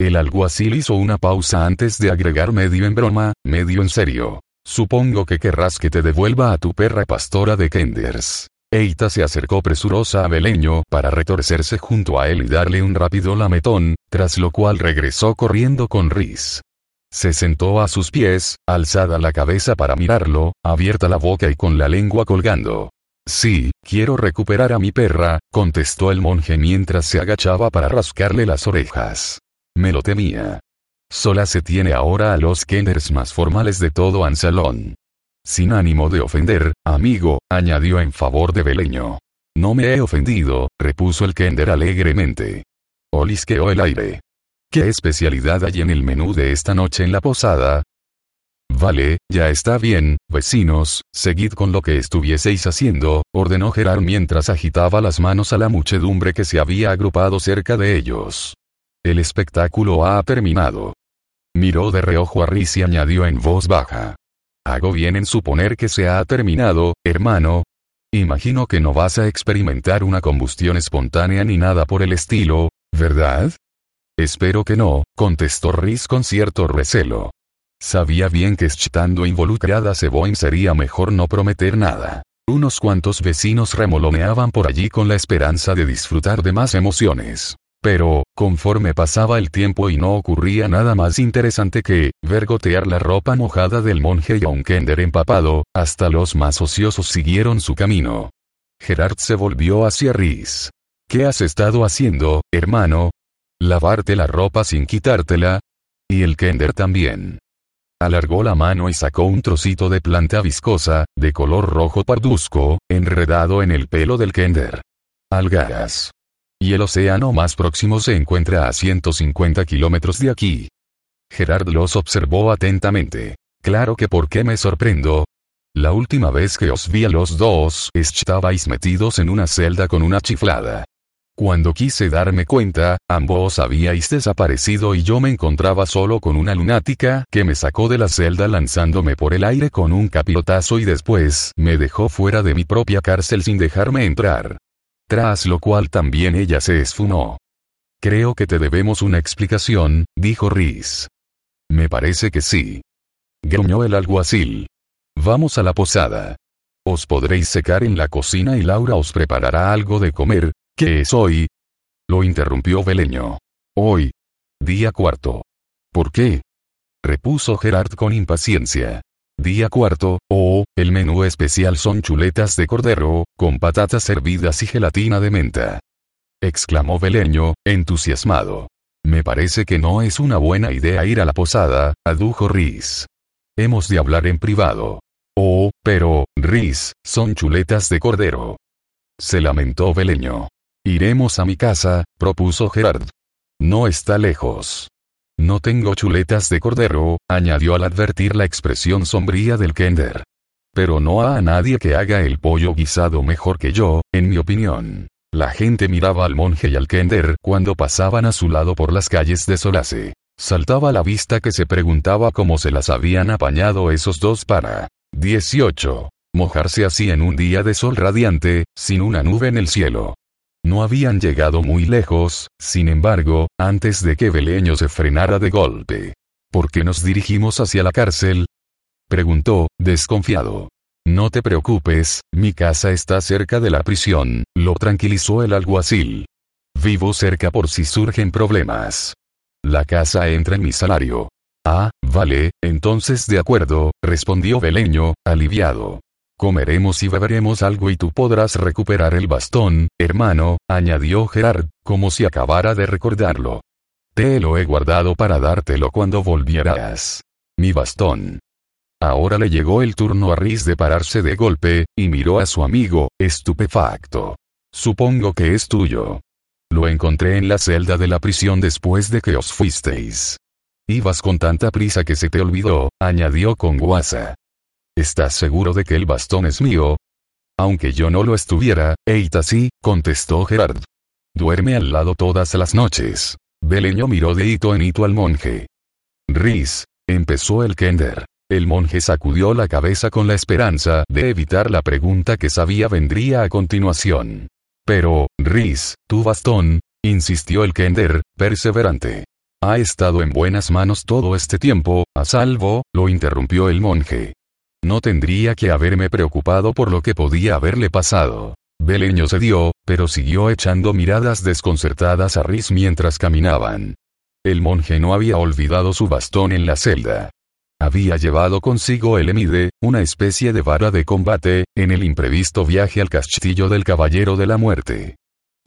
El alguacil hizo una pausa antes de agregar medio en broma, medio en serio. Supongo que querrás que te devuelva a tu perra pastora de Kenders. Eita se acercó presurosa a Beleño para retorcerse junto a él y darle un rápido lametón, tras lo cual regresó corriendo con Riz. Se sentó a sus pies, alzada la cabeza para mirarlo, abierta la boca y con la lengua colgando. Sí, quiero recuperar a mi perra, contestó el monje mientras se agachaba para rascarle las orejas. Me lo temía. Sola se tiene ahora a los Kenders más formales de todo Ansalón. Sin ánimo de ofender, amigo, añadió en favor de Beleño. No me he ofendido, repuso el Kender alegremente. Olisqueó el aire. ¿Qué especialidad hay en el menú de esta noche en la posada? Vale, ya está bien, vecinos, seguid con lo que estuvieseis haciendo, ordenó Gerard mientras agitaba las manos a la muchedumbre que se había agrupado cerca de ellos. El espectáculo ha terminado. Miró de reojo a Riz y añadió en voz baja. Hago bien en suponer que se ha terminado, hermano. Imagino que no vas a experimentar una combustión espontánea ni nada por el estilo, ¿verdad? Espero que no, contestó Riz con cierto recelo. Sabía bien que estando involucrada Seboin sería mejor no prometer nada. Unos cuantos vecinos remoloneaban por allí con la esperanza de disfrutar de más emociones. Pero, conforme pasaba el tiempo y no ocurría nada más interesante que, vergotear la ropa mojada del monje y a un Kender empapado, hasta los más ociosos siguieron su camino. Gerard se volvió hacia Rhys. ¿Qué has estado haciendo, hermano? ¿Lavarte la ropa sin quitártela? Y el Kender también. Alargó la mano y sacó un trocito de planta viscosa, de color rojo parduzco, enredado en el pelo del Kender. Algaras. Y el océano más próximo se encuentra a 150 kilómetros de aquí. Gerard los observó atentamente. Claro que por qué me sorprendo. La última vez que os vi a los dos estabais metidos en una celda con una chiflada. Cuando quise darme cuenta, ambos habíais desaparecido y yo me encontraba solo con una lunática que me sacó de la celda lanzándome por el aire con un capirotazo y después me dejó fuera de mi propia cárcel sin dejarme entrar tras lo cual también ella se esfumó. Creo que te debemos una explicación, dijo Riz. Me parece que sí. Gruñó el alguacil. Vamos a la posada. Os podréis secar en la cocina y Laura os preparará algo de comer, ¿qué es hoy? Lo interrumpió Beleño. Hoy. Día cuarto. ¿Por qué? repuso Gerard con impaciencia. Día cuarto, oh, el menú especial son chuletas de cordero, con patatas hervidas y gelatina de menta. Exclamó Beleño, entusiasmado. Me parece que no es una buena idea ir a la posada, adujo Riz. Hemos de hablar en privado. Oh, pero, Riz, son chuletas de cordero. Se lamentó Beleño. Iremos a mi casa, propuso Gerard. No está lejos. No tengo chuletas de cordero, añadió al advertir la expresión sombría del Kender. Pero no ha a nadie que haga el pollo guisado mejor que yo, en mi opinión. La gente miraba al monje y al Kender cuando pasaban a su lado por las calles de Solace. Saltaba la vista que se preguntaba cómo se las habían apañado esos dos para 18. Mojarse así en un día de sol radiante, sin una nube en el cielo. No habían llegado muy lejos, sin embargo, antes de que Beleño se frenara de golpe. ¿Por qué nos dirigimos hacia la cárcel? Preguntó, desconfiado. No te preocupes, mi casa está cerca de la prisión, lo tranquilizó el alguacil. Vivo cerca por si surgen problemas. La casa entra en mi salario. Ah, vale, entonces de acuerdo, respondió Beleño, aliviado. Comeremos y beberemos algo y tú podrás recuperar el bastón, hermano, añadió Gerard, como si acabara de recordarlo. Te lo he guardado para dártelo cuando volvieras. Mi bastón. Ahora le llegó el turno a Riz de pararse de golpe, y miró a su amigo, estupefacto. Supongo que es tuyo. Lo encontré en la celda de la prisión después de que os fuisteis. Ibas con tanta prisa que se te olvidó, añadió con guasa. ¿Estás seguro de que el bastón es mío? Aunque yo no lo estuviera, Eita sí, contestó Gerard. duerme al lado todas las noches. Beleño miró de hito en hito al monje. Riz, empezó el Kender. El monje sacudió la cabeza con la esperanza de evitar la pregunta que sabía vendría a continuación. Pero, Riz, tu bastón, insistió el Kender, perseverante. Ha estado en buenas manos todo este tiempo, a salvo, lo interrumpió el monje. No tendría que haberme preocupado por lo que podía haberle pasado. Beleño cedió, pero siguió echando miradas desconcertadas a Riz mientras caminaban. El monje no había olvidado su bastón en la celda. Había llevado consigo el Emide, una especie de vara de combate, en el imprevisto viaje al castillo del Caballero de la Muerte.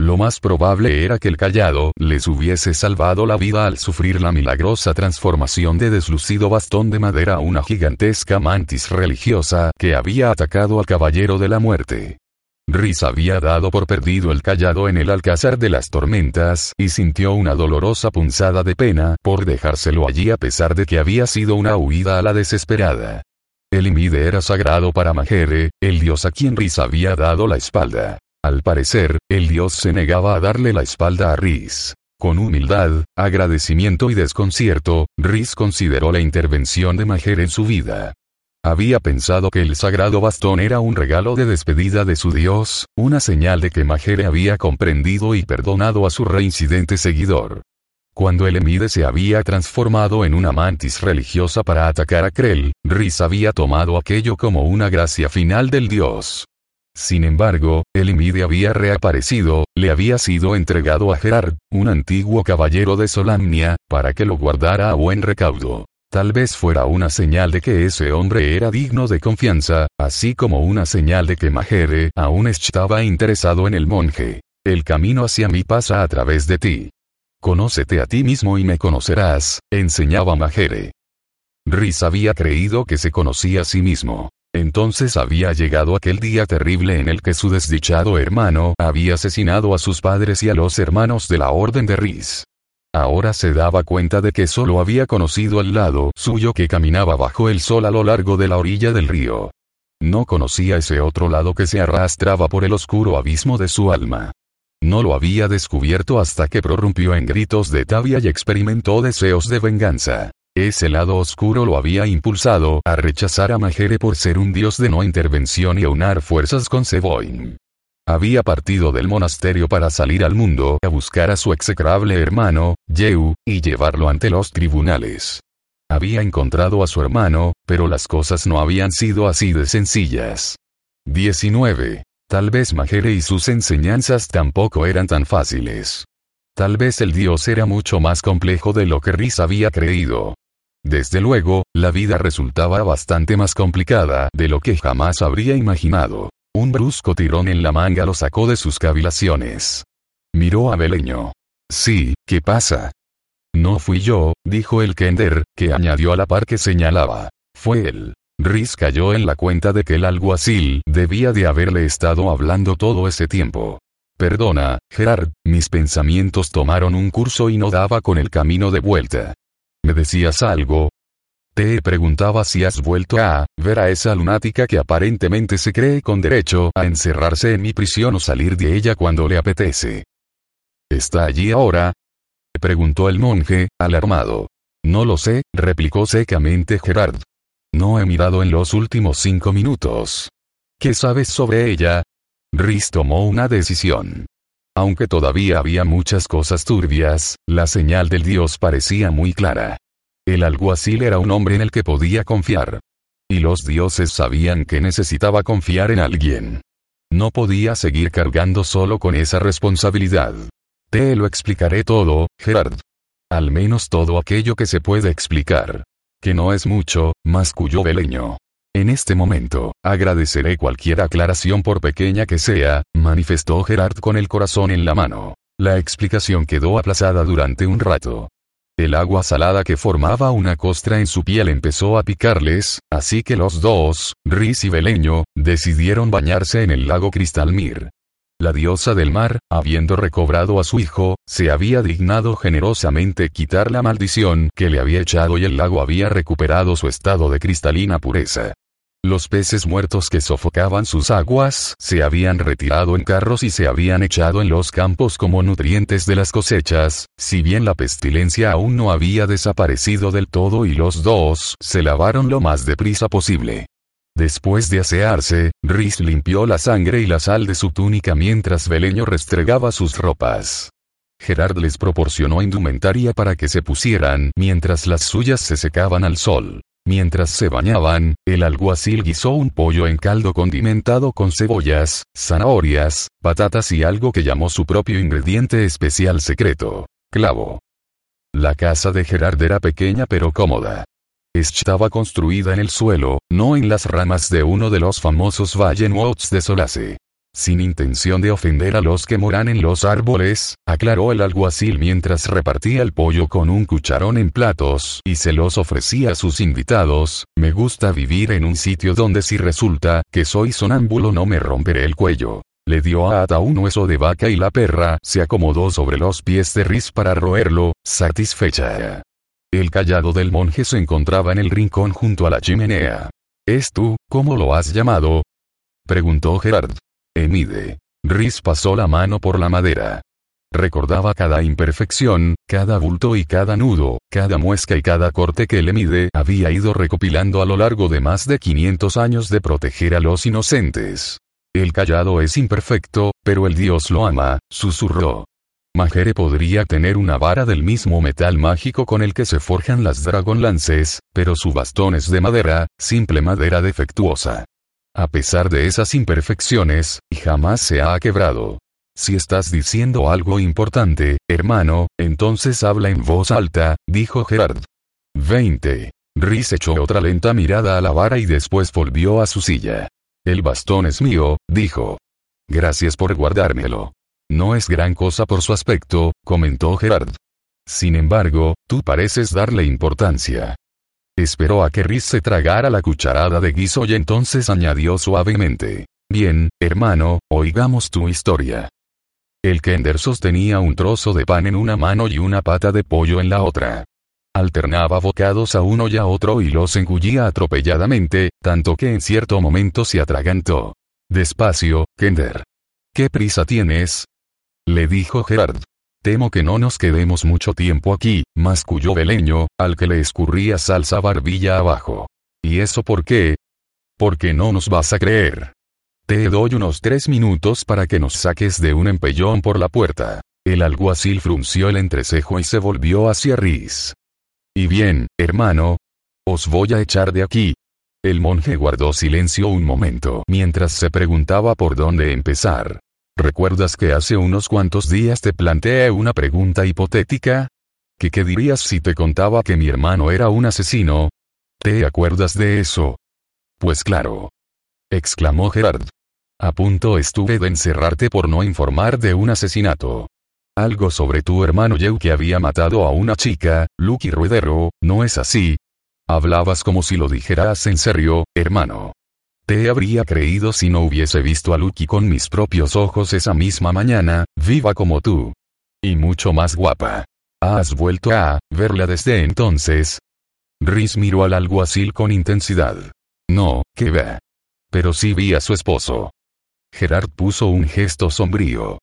Lo más probable era que el callado les hubiese salvado la vida al sufrir la milagrosa transformación de deslucido bastón de madera a una gigantesca mantis religiosa que había atacado al Caballero de la Muerte. Riz había dado por perdido el callado en el alcázar de las tormentas y sintió una dolorosa punzada de pena por dejárselo allí a pesar de que había sido una huida a la desesperada. El imide era sagrado para Majere, el dios a quien Riz había dado la espalda. Al parecer, el dios se negaba a darle la espalda a Riz. Con humildad, agradecimiento y desconcierto, Riz consideró la intervención de Majere en su vida. Había pensado que el sagrado bastón era un regalo de despedida de su dios, una señal de que Majere había comprendido y perdonado a su reincidente seguidor. Cuando el Emide se había transformado en una mantis religiosa para atacar a Krell, Riz había tomado aquello como una gracia final del dios. Sin embargo, el Emide había reaparecido, le había sido entregado a Gerard, un antiguo caballero de Solamnia, para que lo guardara a buen recaudo. Tal vez fuera una señal de que ese hombre era digno de confianza, así como una señal de que Majere aún estaba interesado en el monje. El camino hacia mí pasa a través de ti. Conócete a ti mismo y me conocerás, enseñaba Majere. Riz había creído que se conocía a sí mismo. Entonces había llegado aquel día terrible en el que su desdichado hermano había asesinado a sus padres y a los hermanos de la Orden de Riz. Ahora se daba cuenta de que solo había conocido al lado suyo que caminaba bajo el sol a lo largo de la orilla del río. No conocía ese otro lado que se arrastraba por el oscuro abismo de su alma. No lo había descubierto hasta que prorrumpió en gritos de tabia y experimentó deseos de venganza. Ese lado oscuro lo había impulsado a rechazar a Majere por ser un dios de no intervención y aunar fuerzas con Seboin. Había partido del monasterio para salir al mundo a buscar a su execrable hermano, Yeu, y llevarlo ante los tribunales. Había encontrado a su hermano, pero las cosas no habían sido así de sencillas. 19. Tal vez Majere y sus enseñanzas tampoco eran tan fáciles. Tal vez el dios era mucho más complejo de lo que Riz había creído. Desde luego, la vida resultaba bastante más complicada de lo que jamás habría imaginado. Un brusco tirón en la manga lo sacó de sus cavilaciones. Miró a Beleño. Sí, ¿qué pasa? No fui yo, dijo el Kender, que añadió a la par que señalaba. Fue él. Riz cayó en la cuenta de que el alguacil debía de haberle estado hablando todo ese tiempo. Perdona, Gerard, mis pensamientos tomaron un curso y no daba con el camino de vuelta. ¿Me decías algo? Te preguntaba si has vuelto a ver a esa lunática que aparentemente se cree con derecho a encerrarse en mi prisión o salir de ella cuando le apetece. ¿Está allí ahora? preguntó el monje, alarmado. No lo sé, replicó secamente Gerard. No he mirado en los últimos cinco minutos. ¿Qué sabes sobre ella? Riz tomó una decisión. Aunque todavía había muchas cosas turbias, la señal del dios parecía muy clara. El alguacil era un hombre en el que podía confiar. Y los dioses sabían que necesitaba confiar en alguien. No podía seguir cargando solo con esa responsabilidad. Te lo explicaré todo, Gerard. Al menos todo aquello que se puede explicar. Que no es mucho, más cuyo beleño. En este momento, agradeceré cualquier aclaración por pequeña que sea, manifestó Gerard con el corazón en la mano. La explicación quedó aplazada durante un rato. El agua salada que formaba una costra en su piel empezó a picarles, así que los dos, Riz y Beleño, decidieron bañarse en el lago Cristalmir. La diosa del mar, habiendo recobrado a su hijo, se había dignado generosamente quitar la maldición que le había echado y el lago había recuperado su estado de cristalina pureza. Los peces muertos que sofocaban sus aguas se habían retirado en carros y se habían echado en los campos como nutrientes de las cosechas, si bien la pestilencia aún no había desaparecido del todo y los dos se lavaron lo más deprisa posible. Después de asearse, Rhys limpió la sangre y la sal de su túnica mientras Beleño restregaba sus ropas. Gerard les proporcionó indumentaria para que se pusieran mientras las suyas se secaban al sol. Mientras se bañaban, el alguacil guisó un pollo en caldo condimentado con cebollas, zanahorias, patatas y algo que llamó su propio ingrediente especial secreto, clavo. La casa de Gerard era pequeña pero cómoda. Estaba construida en el suelo, no en las ramas de uno de los famosos Wallenwoods de Solace. Sin intención de ofender a los que moran en los árboles, aclaró el alguacil mientras repartía el pollo con un cucharón en platos y se los ofrecía a sus invitados, me gusta vivir en un sitio donde si resulta que soy sonámbulo no me romperé el cuello. Le dio a Ata un hueso de vaca y la perra se acomodó sobre los pies de Riz para roerlo, satisfecha. El callado del monje se encontraba en el rincón junto a la chimenea. ¿Es tú, cómo lo has llamado? preguntó Gerard. Emide. Riz pasó la mano por la madera. Recordaba cada imperfección, cada bulto y cada nudo, cada muesca y cada corte que el Emide había ido recopilando a lo largo de más de 500 años de proteger a los inocentes. El callado es imperfecto, pero el dios lo ama, susurró. Majere podría tener una vara del mismo metal mágico con el que se forjan las Dragonlances, pero su bastón es de madera, simple madera defectuosa. A pesar de esas imperfecciones, jamás se ha quebrado. Si estás diciendo algo importante, hermano, entonces habla en voz alta, dijo Gerard. 20. Rhys echó otra lenta mirada a la vara y después volvió a su silla. El bastón es mío, dijo. Gracias por guardármelo. No es gran cosa por su aspecto, comentó Gerard. Sin embargo, tú pareces darle importancia. Esperó a que Riz se tragara la cucharada de guiso y entonces añadió suavemente. Bien, hermano, oigamos tu historia. El Kender sostenía un trozo de pan en una mano y una pata de pollo en la otra. Alternaba bocados a uno y a otro y los engullía atropelladamente, tanto que en cierto momento se atragantó. Despacio, Kender. ¿Qué prisa tienes? Le dijo Gerard. Temo que no nos quedemos mucho tiempo aquí, masculló Beleño, al que le escurría salsa barbilla abajo. ¿Y eso por qué? Porque no nos vas a creer. Te doy unos tres minutos para que nos saques de un empellón por la puerta. El alguacil frunció el entrecejo y se volvió hacia Riz. Y bien, hermano. Os voy a echar de aquí. El monje guardó silencio un momento mientras se preguntaba por dónde empezar. ¿Recuerdas que hace unos cuantos días te planteé una pregunta hipotética? ¿Que qué dirías si te contaba que mi hermano era un asesino? ¿Te acuerdas de eso? Pues claro. exclamó Gerard. A punto estuve de encerrarte por no informar de un asesinato. Algo sobre tu hermano Yeu que había matado a una chica, Lucky Ruedero, ¿no es así? Hablabas como si lo dijeras en serio, hermano. Te habría creído si no hubiese visto a Lucky con mis propios ojos esa misma mañana, viva como tú. Y mucho más guapa. ¿Has vuelto a verla desde entonces? Riz miró al alguacil con intensidad. No, que ve. Pero sí vi a su esposo. Gerard puso un gesto sombrío.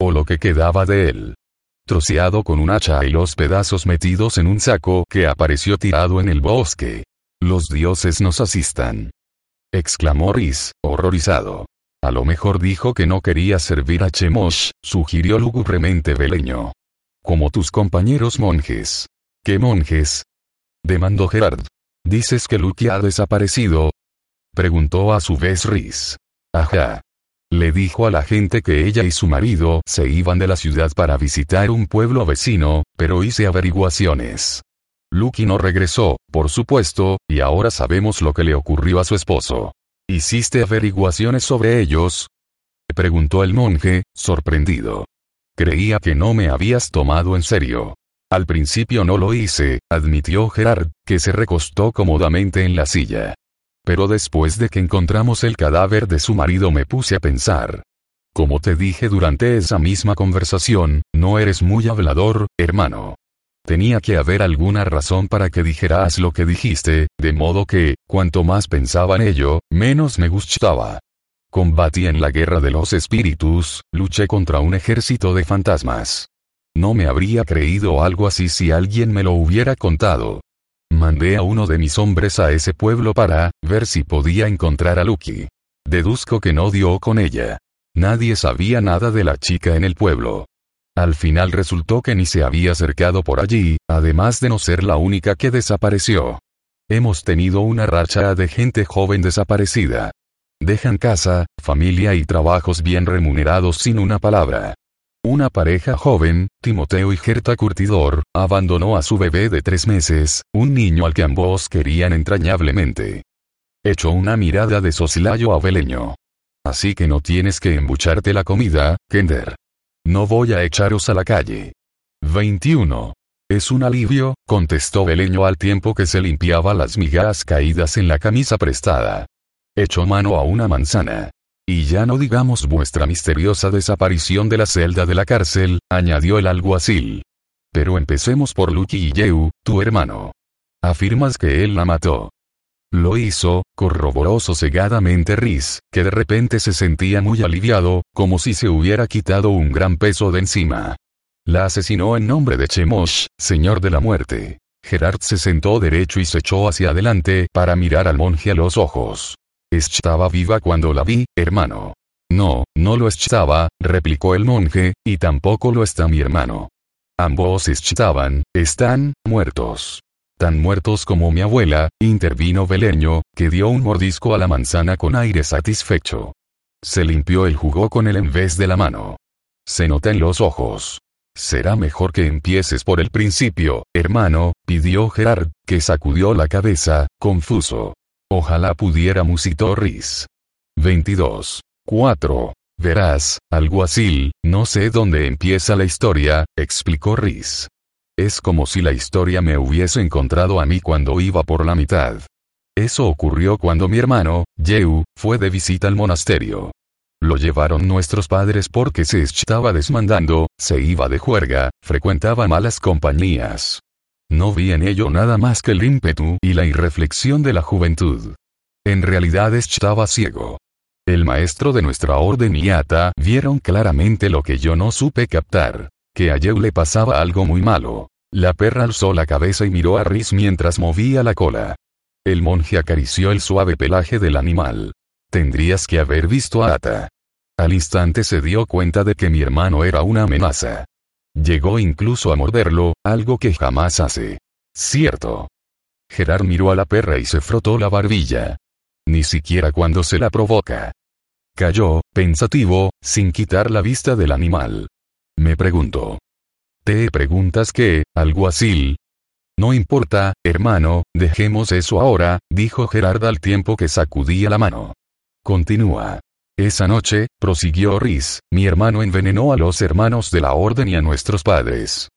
O lo que quedaba de él. Troceado con un hacha y los pedazos metidos en un saco que apareció tirado en el bosque. Los dioses nos asistan exclamó Riz, horrorizado. A lo mejor dijo que no quería servir a Chemosh, sugirió lúgubremente Beleño. Como tus compañeros monjes. ¿Qué monjes? demandó Gerard. ¿Dices que Lucky ha desaparecido? Preguntó a su vez Riz. Ajá. Le dijo a la gente que ella y su marido se iban de la ciudad para visitar un pueblo vecino, pero hice averiguaciones. Lucky no regresó, por supuesto, y ahora sabemos lo que le ocurrió a su esposo. ¿Hiciste averiguaciones sobre ellos? preguntó el monje, sorprendido. Creía que no me habías tomado en serio. Al principio no lo hice, admitió Gerard, que se recostó cómodamente en la silla. Pero después de que encontramos el cadáver de su marido me puse a pensar. Como te dije durante esa misma conversación, no eres muy hablador, hermano. Tenía que haber alguna razón para que dijeras lo que dijiste, de modo que, cuanto más pensaba en ello, menos me gustaba. Combatí en la guerra de los espíritus, luché contra un ejército de fantasmas. No me habría creído algo así si alguien me lo hubiera contado. Mandé a uno de mis hombres a ese pueblo para ver si podía encontrar a Lucky. Deduzco que no dio con ella. Nadie sabía nada de la chica en el pueblo. Al final resultó que ni se había acercado por allí, además de no ser la única que desapareció. Hemos tenido una racha de gente joven desaparecida. Dejan casa, familia y trabajos bien remunerados sin una palabra. Una pareja joven, Timoteo y Gerta Curtidor, abandonó a su bebé de tres meses, un niño al que ambos querían entrañablemente. Echó una mirada de soslayo a Beleño. Así que no tienes que embucharte la comida, Kender. No voy a echaros a la calle. 21. Es un alivio, contestó Beleño al tiempo que se limpiaba las migas caídas en la camisa prestada. Echó mano a una manzana. Y ya no digamos vuestra misteriosa desaparición de la celda de la cárcel, añadió el alguacil. Pero empecemos por Lucky y Yeu, tu hermano. Afirmas que él la mató. Lo hizo, corroboró sosegadamente Riz, que de repente se sentía muy aliviado, como si se hubiera quitado un gran peso de encima. La asesinó en nombre de Chemosh, señor de la muerte. Gerard se sentó derecho y se echó hacia adelante para mirar al monje a los ojos. Estaba viva cuando la vi, hermano. No, no lo estaba, replicó el monje, y tampoco lo está mi hermano. Ambos estaban, están, muertos. Tan muertos como mi abuela, intervino Beleño, que dio un mordisco a la manzana con aire satisfecho. Se limpió el jugo con él en vez de la mano. Se nota en los ojos. Será mejor que empieces por el principio, hermano, pidió Gerard, que sacudió la cabeza, confuso. Ojalá pudiera musitó Riz. 22. 4. Verás, alguacil, no sé dónde empieza la historia, explicó Riz. Es como si la historia me hubiese encontrado a mí cuando iba por la mitad. Eso ocurrió cuando mi hermano, Yeu, fue de visita al monasterio. Lo llevaron nuestros padres porque se estaba desmandando, se iba de juerga, frecuentaba malas compañías. No vi en ello nada más que el ímpetu y la irreflexión de la juventud. En realidad estaba ciego. El maestro de nuestra orden y Ata vieron claramente lo que yo no supe captar que a Yeu le pasaba algo muy malo. La perra alzó la cabeza y miró a Riz mientras movía la cola. El monje acarició el suave pelaje del animal. Tendrías que haber visto a Ata. Al instante se dio cuenta de que mi hermano era una amenaza. Llegó incluso a morderlo, algo que jamás hace. Cierto. Gerard miró a la perra y se frotó la barbilla. Ni siquiera cuando se la provoca. Cayó, pensativo, sin quitar la vista del animal. Me pregunto. ¿Te preguntas qué, alguacil? No importa, hermano, dejemos eso ahora, dijo Gerard al tiempo que sacudía la mano. Continúa. Esa noche, prosiguió Riz, mi hermano envenenó a los hermanos de la orden y a nuestros padres.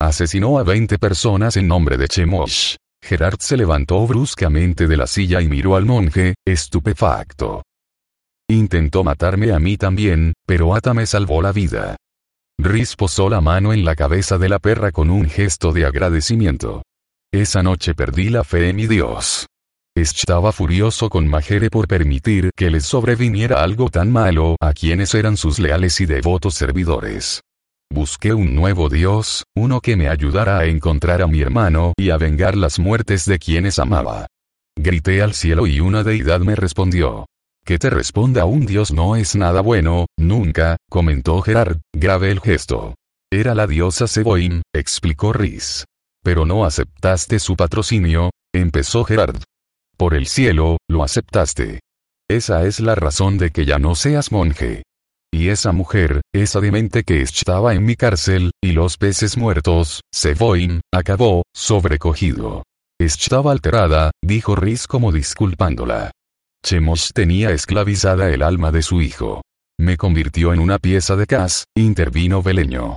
Asesinó a 20 personas en nombre de Chemosh. Gerard se levantó bruscamente de la silla y miró al monje, estupefacto. Intentó matarme a mí también, pero Ata me salvó la vida. Riz posó la mano en la cabeza de la perra con un gesto de agradecimiento. Esa noche perdí la fe en mi Dios. Estaba furioso con Majere por permitir que les sobreviniera algo tan malo a quienes eran sus leales y devotos servidores. Busqué un nuevo Dios, uno que me ayudara a encontrar a mi hermano y a vengar las muertes de quienes amaba. Grité al cielo y una deidad me respondió. Que te responda un dios no es nada bueno, nunca, comentó Gerard, grave el gesto. Era la diosa Seboim, explicó Riz. Pero no aceptaste su patrocinio, empezó Gerard. Por el cielo, lo aceptaste. Esa es la razón de que ya no seas monje. Y esa mujer, esa demente que estaba en mi cárcel, y los peces muertos, Seboim, acabó, sobrecogido. Estaba alterada, dijo Riz como disculpándola. Chemos tenía esclavizada el alma de su hijo. Me convirtió en una pieza de cas, intervino Beleño.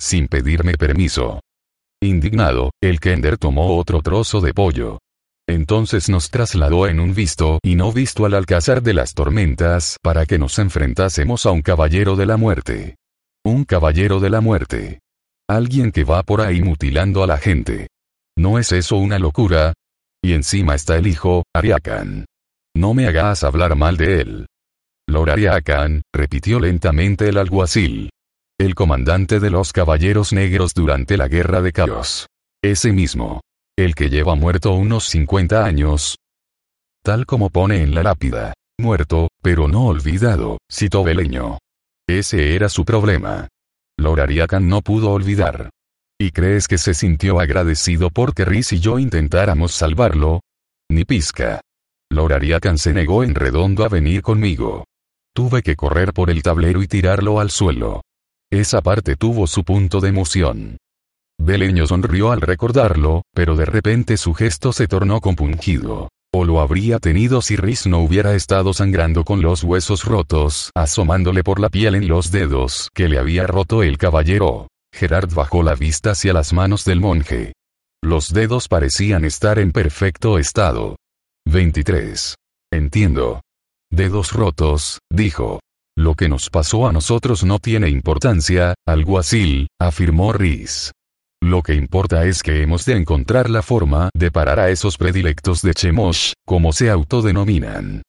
Sin pedirme permiso. Indignado, el Kender tomó otro trozo de pollo. Entonces nos trasladó en un visto y no visto al alcázar de las tormentas para que nos enfrentásemos a un caballero de la muerte. Un caballero de la muerte. Alguien que va por ahí mutilando a la gente. ¿No es eso una locura? Y encima está el hijo, Ariakan. No me hagas hablar mal de él. Lord Ariakan, repitió lentamente el alguacil. El comandante de los Caballeros Negros durante la Guerra de Caos. Ese mismo. El que lleva muerto unos 50 años. Tal como pone en la lápida. Muerto, pero no olvidado, citó Beleño. Ese era su problema. Lord Ariakan no pudo olvidar. ¿Y crees que se sintió agradecido porque Rhys y yo intentáramos salvarlo? Ni pizca. Lord Ariakan se negó en redondo a venir conmigo. Tuve que correr por el tablero y tirarlo al suelo. Esa parte tuvo su punto de emoción. Beleño sonrió al recordarlo, pero de repente su gesto se tornó compungido. O lo habría tenido si Rhys no hubiera estado sangrando con los huesos rotos, asomándole por la piel en los dedos que le había roto el caballero. Gerard bajó la vista hacia las manos del monje. Los dedos parecían estar en perfecto estado. 23. Entiendo. Dedos rotos, dijo. Lo que nos pasó a nosotros no tiene importancia, alguacil, afirmó Rhys. Lo que importa es que hemos de encontrar la forma de parar a esos predilectos de Chemosh, como se autodenominan.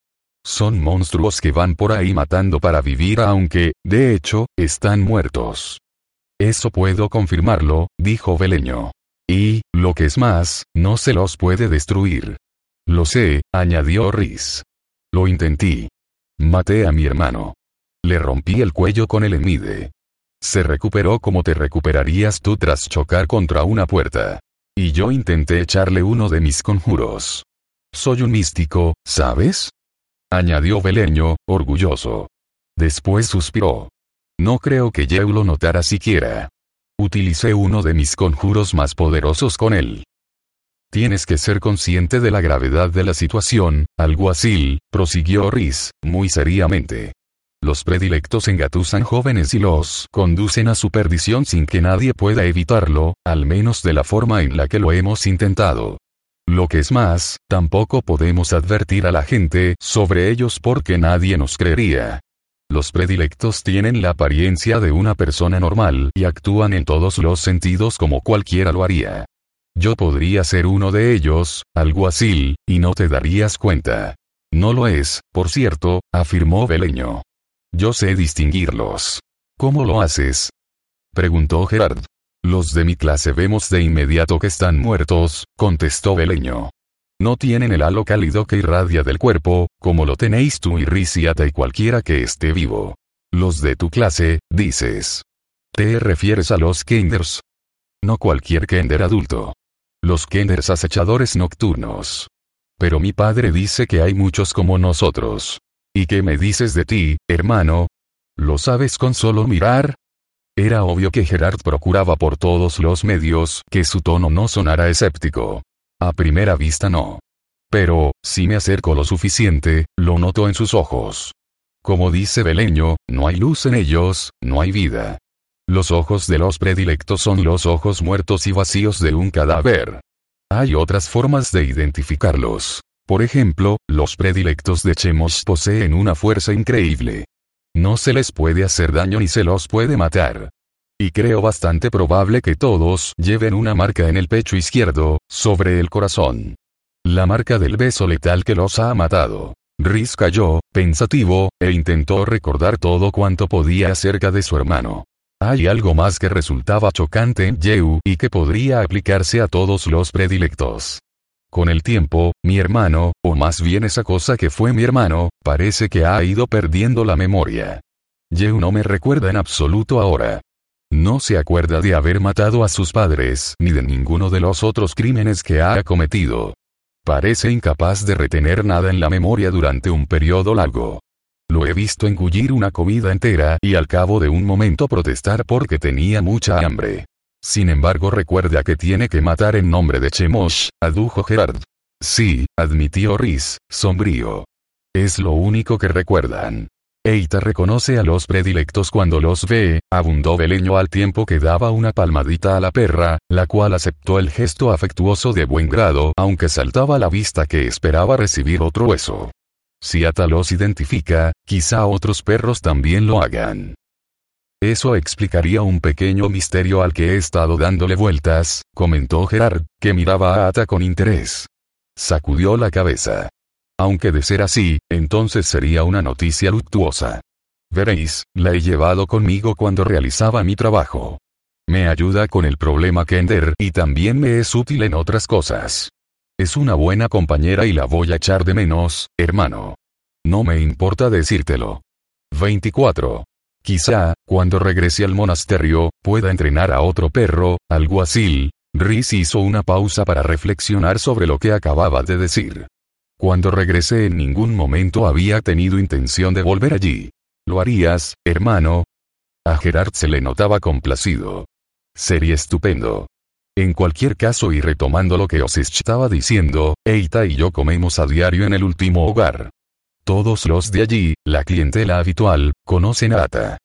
Son monstruos que van por ahí matando para vivir aunque, de hecho, están muertos. Eso puedo confirmarlo, dijo Beleño. Y, lo que es más, no se los puede destruir. Lo sé, añadió Rhys. Lo intenté. Maté a mi hermano. Le rompí el cuello con el emide. Se recuperó como te recuperarías tú tras chocar contra una puerta. Y yo intenté echarle uno de mis conjuros. Soy un místico, ¿sabes? Añadió Beleño, orgulloso. Después suspiró. No creo que Yeu lo notara siquiera. Utilicé uno de mis conjuros más poderosos con él. Tienes que ser consciente de la gravedad de la situación, alguacil, prosiguió Riz, muy seriamente. Los predilectos engatusan jóvenes y los conducen a su perdición sin que nadie pueda evitarlo, al menos de la forma en la que lo hemos intentado. Lo que es más, tampoco podemos advertir a la gente sobre ellos porque nadie nos creería. Los predilectos tienen la apariencia de una persona normal y actúan en todos los sentidos como cualquiera lo haría. Yo podría ser uno de ellos, algo así, y no te darías cuenta. No lo es, por cierto, afirmó Beleño. Yo sé distinguirlos. ¿Cómo lo haces? Preguntó Gerard. Los de mi clase vemos de inmediato que están muertos, contestó Beleño. No tienen el halo cálido que irradia del cuerpo, como lo tenéis tú y Risiata y cualquiera que esté vivo. Los de tu clase, dices. ¿Te refieres a los Kenders? No cualquier Kender adulto. Los Kenders acechadores nocturnos. Pero mi padre dice que hay muchos como nosotros. ¿Y qué me dices de ti, hermano? ¿Lo sabes con solo mirar? Era obvio que Gerard procuraba por todos los medios que su tono no sonara escéptico. A primera vista no. Pero, si me acerco lo suficiente, lo noto en sus ojos. Como dice Beleño, no hay luz en ellos, no hay vida. Los ojos de los predilectos son los ojos muertos y vacíos de un cadáver. Hay otras formas de identificarlos. Por ejemplo, los predilectos de Chemos poseen una fuerza increíble. No se les puede hacer daño ni se los puede matar. Y creo bastante probable que todos lleven una marca en el pecho izquierdo, sobre el corazón. La marca del beso letal que los ha matado. Riz cayó, pensativo, e intentó recordar todo cuanto podía acerca de su hermano. Hay algo más que resultaba chocante en y que podría aplicarse a todos los predilectos. Con el tiempo, mi hermano, o más bien esa cosa que fue mi hermano, parece que ha ido perdiendo la memoria. Yeu no me recuerda en absoluto ahora. No se acuerda de haber matado a sus padres ni de ninguno de los otros crímenes que ha cometido. Parece incapaz de retener nada en la memoria durante un periodo largo. Lo he visto engullir una comida entera y al cabo de un momento protestar porque tenía mucha hambre. Sin embargo recuerda que tiene que matar en nombre de Chemosh, adujo Gerard. Sí, admitió Riz, sombrío. Es lo único que recuerdan. Eita reconoce a los predilectos cuando los ve, abundó Beleño al tiempo que daba una palmadita a la perra, la cual aceptó el gesto afectuoso de buen grado, aunque saltaba a la vista que esperaba recibir otro hueso. Si Ata los identifica, quizá otros perros también lo hagan. Eso explicaría un pequeño misterio al que he estado dándole vueltas, comentó Gerard, que miraba a Ata con interés. Sacudió la cabeza. Aunque de ser así, entonces sería una noticia luctuosa. Veréis, la he llevado conmigo cuando realizaba mi trabajo. Me ayuda con el problema Kender y también me es útil en otras cosas. Es una buena compañera y la voy a echar de menos, hermano. No me importa decírtelo. 24. Quizá, cuando regrese al monasterio, pueda entrenar a otro perro, alguacil. Riz hizo una pausa para reflexionar sobre lo que acababa de decir. Cuando regresé en ningún momento había tenido intención de volver allí. ¿Lo harías, hermano? A Gerard se le notaba complacido. Sería estupendo. En cualquier caso y retomando lo que os estaba diciendo, Eita y yo comemos a diario en el último hogar. Todos los de allí, la clientela habitual, conocen a Ata.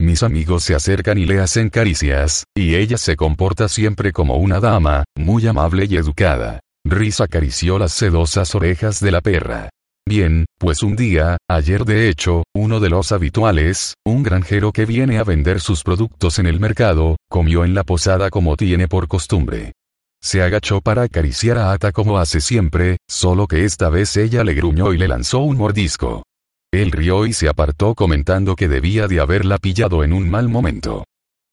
Mis amigos se acercan y le hacen caricias, y ella se comporta siempre como una dama, muy amable y educada. Riz acarició las sedosas orejas de la perra. Bien, pues un día, ayer de hecho, uno de los habituales, un granjero que viene a vender sus productos en el mercado, comió en la posada como tiene por costumbre. Se agachó para acariciar a Ata como hace siempre, solo que esta vez ella le gruñó y le lanzó un mordisco. Él rió y se apartó comentando que debía de haberla pillado en un mal momento.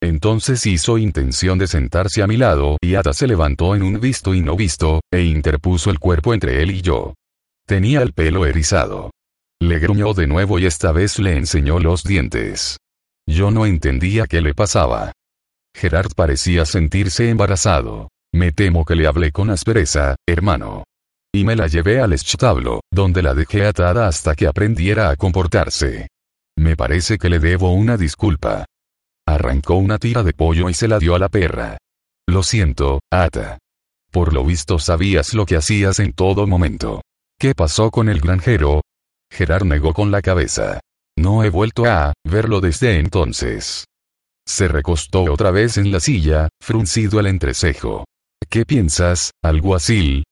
Entonces hizo intención de sentarse a mi lado y Ata se levantó en un visto y no visto, e interpuso el cuerpo entre él y yo. Tenía el pelo erizado. Le gruñó de nuevo y esta vez le enseñó los dientes. Yo no entendía qué le pasaba. Gerard parecía sentirse embarazado. Me temo que le hablé con aspereza, hermano. Y me la llevé al establo, donde la dejé atada hasta que aprendiera a comportarse. Me parece que le debo una disculpa. Arrancó una tira de pollo y se la dio a la perra. Lo siento, Ata. Por lo visto sabías lo que hacías en todo momento. ¿Qué pasó con el granjero? Gerard negó con la cabeza. No he vuelto a verlo desde entonces. Se recostó otra vez en la silla, fruncido el entrecejo. ¿Qué piensas, alguacil?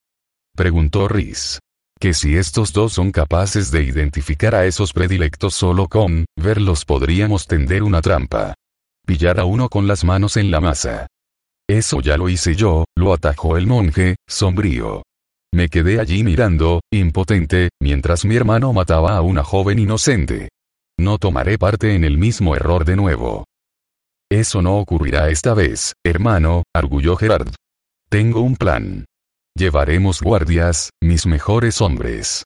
Preguntó Riz. Que si estos dos son capaces de identificar a esos predilectos solo con verlos podríamos tender una trampa. Pillar a uno con las manos en la masa. Eso ya lo hice yo, lo atajó el monje, sombrío. Me quedé allí mirando, impotente, mientras mi hermano mataba a una joven inocente. No tomaré parte en el mismo error de nuevo. Eso no ocurrirá esta vez, hermano, arguyó Gerard. Tengo un plan. Llevaremos guardias, mis mejores hombres.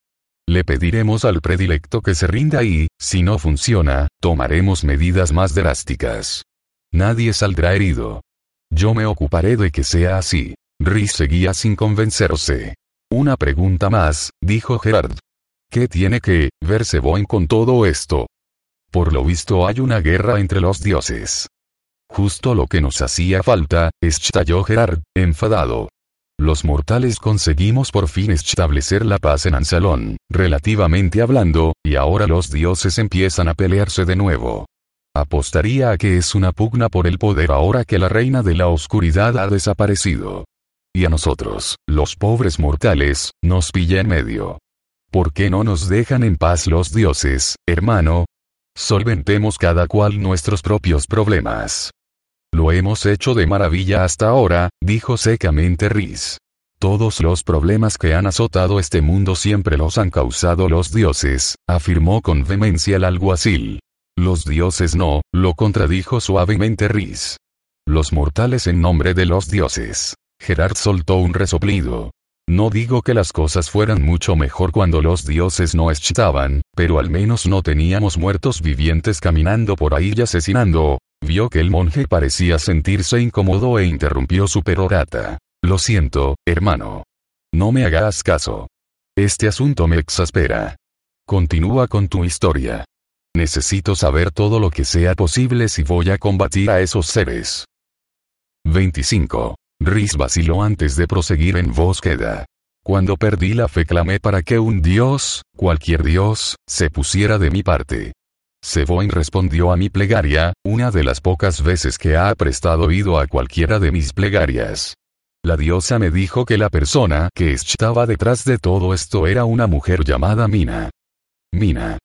Le pediremos al predilecto que se rinda y, si no funciona, tomaremos medidas más drásticas. Nadie saldrá herido. Yo me ocuparé de que sea así. Riz seguía sin convencerse. Una pregunta más, dijo Gerard. ¿Qué tiene que ver Seboin con todo esto? Por lo visto hay una guerra entre los dioses. Justo lo que nos hacía falta, estalló Gerard, enfadado. Los mortales conseguimos por fin establecer la paz en Ansalón, relativamente hablando, y ahora los dioses empiezan a pelearse de nuevo. Apostaría a que es una pugna por el poder ahora que la reina de la oscuridad ha desaparecido. Y a nosotros, los pobres mortales, nos pilla en medio. ¿Por qué no nos dejan en paz los dioses, hermano? Solventemos cada cual nuestros propios problemas. Lo hemos hecho de maravilla hasta ahora, dijo secamente Riz. Todos los problemas que han azotado este mundo siempre los han causado los dioses, afirmó con vehemencia el alguacil. Los dioses no, lo contradijo suavemente Riz. Los mortales en nombre de los dioses. Gerard soltó un resoplido. No digo que las cosas fueran mucho mejor cuando los dioses no estaban, pero al menos no teníamos muertos vivientes caminando por ahí y asesinando, Vio que el monje parecía sentirse incómodo e interrumpió su perorata. Lo siento, hermano. No me hagas caso. Este asunto me exaspera. Continúa con tu historia. Necesito saber todo lo que sea posible si voy a combatir a esos seres. 25. Riz vaciló antes de proseguir en voz queda. Cuando perdí la fe clamé para que un dios, cualquier dios, se pusiera de mi parte. Seboin respondió a mi plegaria, una de las pocas veces que ha prestado oído a cualquiera de mis plegarias. La diosa me dijo que la persona que estaba detrás de todo esto era una mujer llamada Mina. Mina.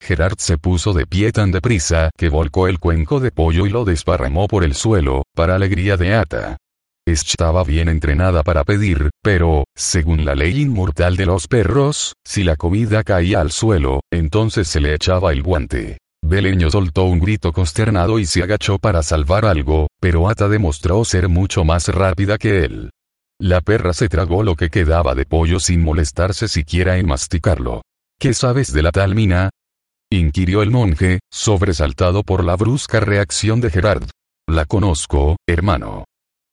Gerard se puso de pie tan deprisa que volcó el cuenco de pollo y lo desparramó por el suelo, para alegría de Ata. Estaba bien entrenada para pedir, pero, según la ley inmortal de los perros, si la comida caía al suelo, entonces se le echaba el guante. Beleño soltó un grito consternado y se agachó para salvar algo, pero Ata demostró ser mucho más rápida que él. La perra se tragó lo que quedaba de pollo sin molestarse siquiera en masticarlo. ¿Qué sabes de la tal mina? inquirió el monje, sobresaltado por la brusca reacción de Gerard. La conozco, hermano.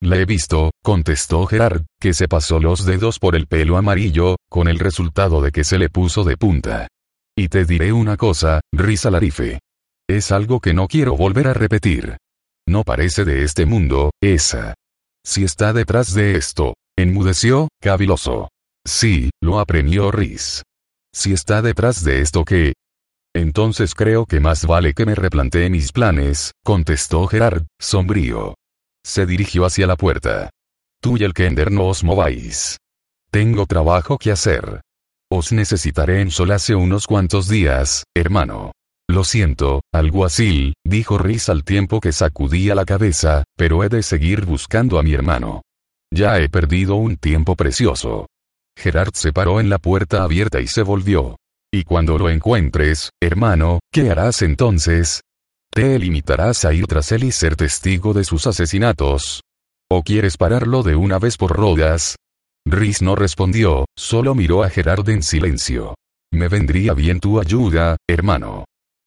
La he visto, contestó Gerard, que se pasó los dedos por el pelo amarillo, con el resultado de que se le puso de punta. Y te diré una cosa, Risa Larife. Es algo que no quiero volver a repetir. No parece de este mundo, esa. Si está detrás de esto, enmudeció, caviloso. Sí, lo aprendió Riz. Si está detrás de esto que... Entonces creo que más vale que me replantee mis planes, contestó Gerard, sombrío. Se dirigió hacia la puerta. Tú y el Kender no os mováis. Tengo trabajo que hacer. Os necesitaré en Solace unos cuantos días, hermano. Lo siento, alguacil, dijo Riz al tiempo que sacudía la cabeza, pero he de seguir buscando a mi hermano. Ya he perdido un tiempo precioso. Gerard se paró en la puerta abierta y se volvió. Y cuando lo encuentres, hermano, ¿qué harás entonces? ¿Te limitarás a ir tras él y ser testigo de sus asesinatos? ¿O quieres pararlo de una vez por rodas? Rhys no respondió, solo miró a Gerard en silencio. Me vendría bien tu ayuda, hermano.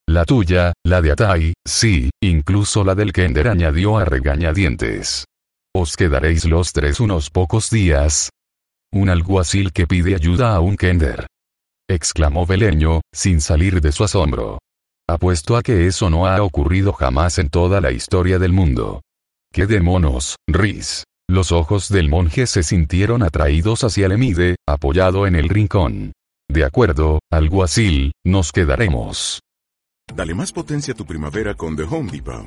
La tuya, la de Atai, sí, incluso la del Kender añadió a regañadientes. Os quedaréis los tres unos pocos días. Un alguacil que pide ayuda a un Kender. exclamó Beleño, sin salir de su asombro. Apuesto a que eso no ha ocurrido jamás en toda la historia del mundo. ¡Qué demonios, Riz! Los ojos del monje se sintieron atraídos hacia el Emide, apoyado en el rincón. De acuerdo, alguacil, nos quedaremos. Dale más potencia a tu primavera con The Home Depot.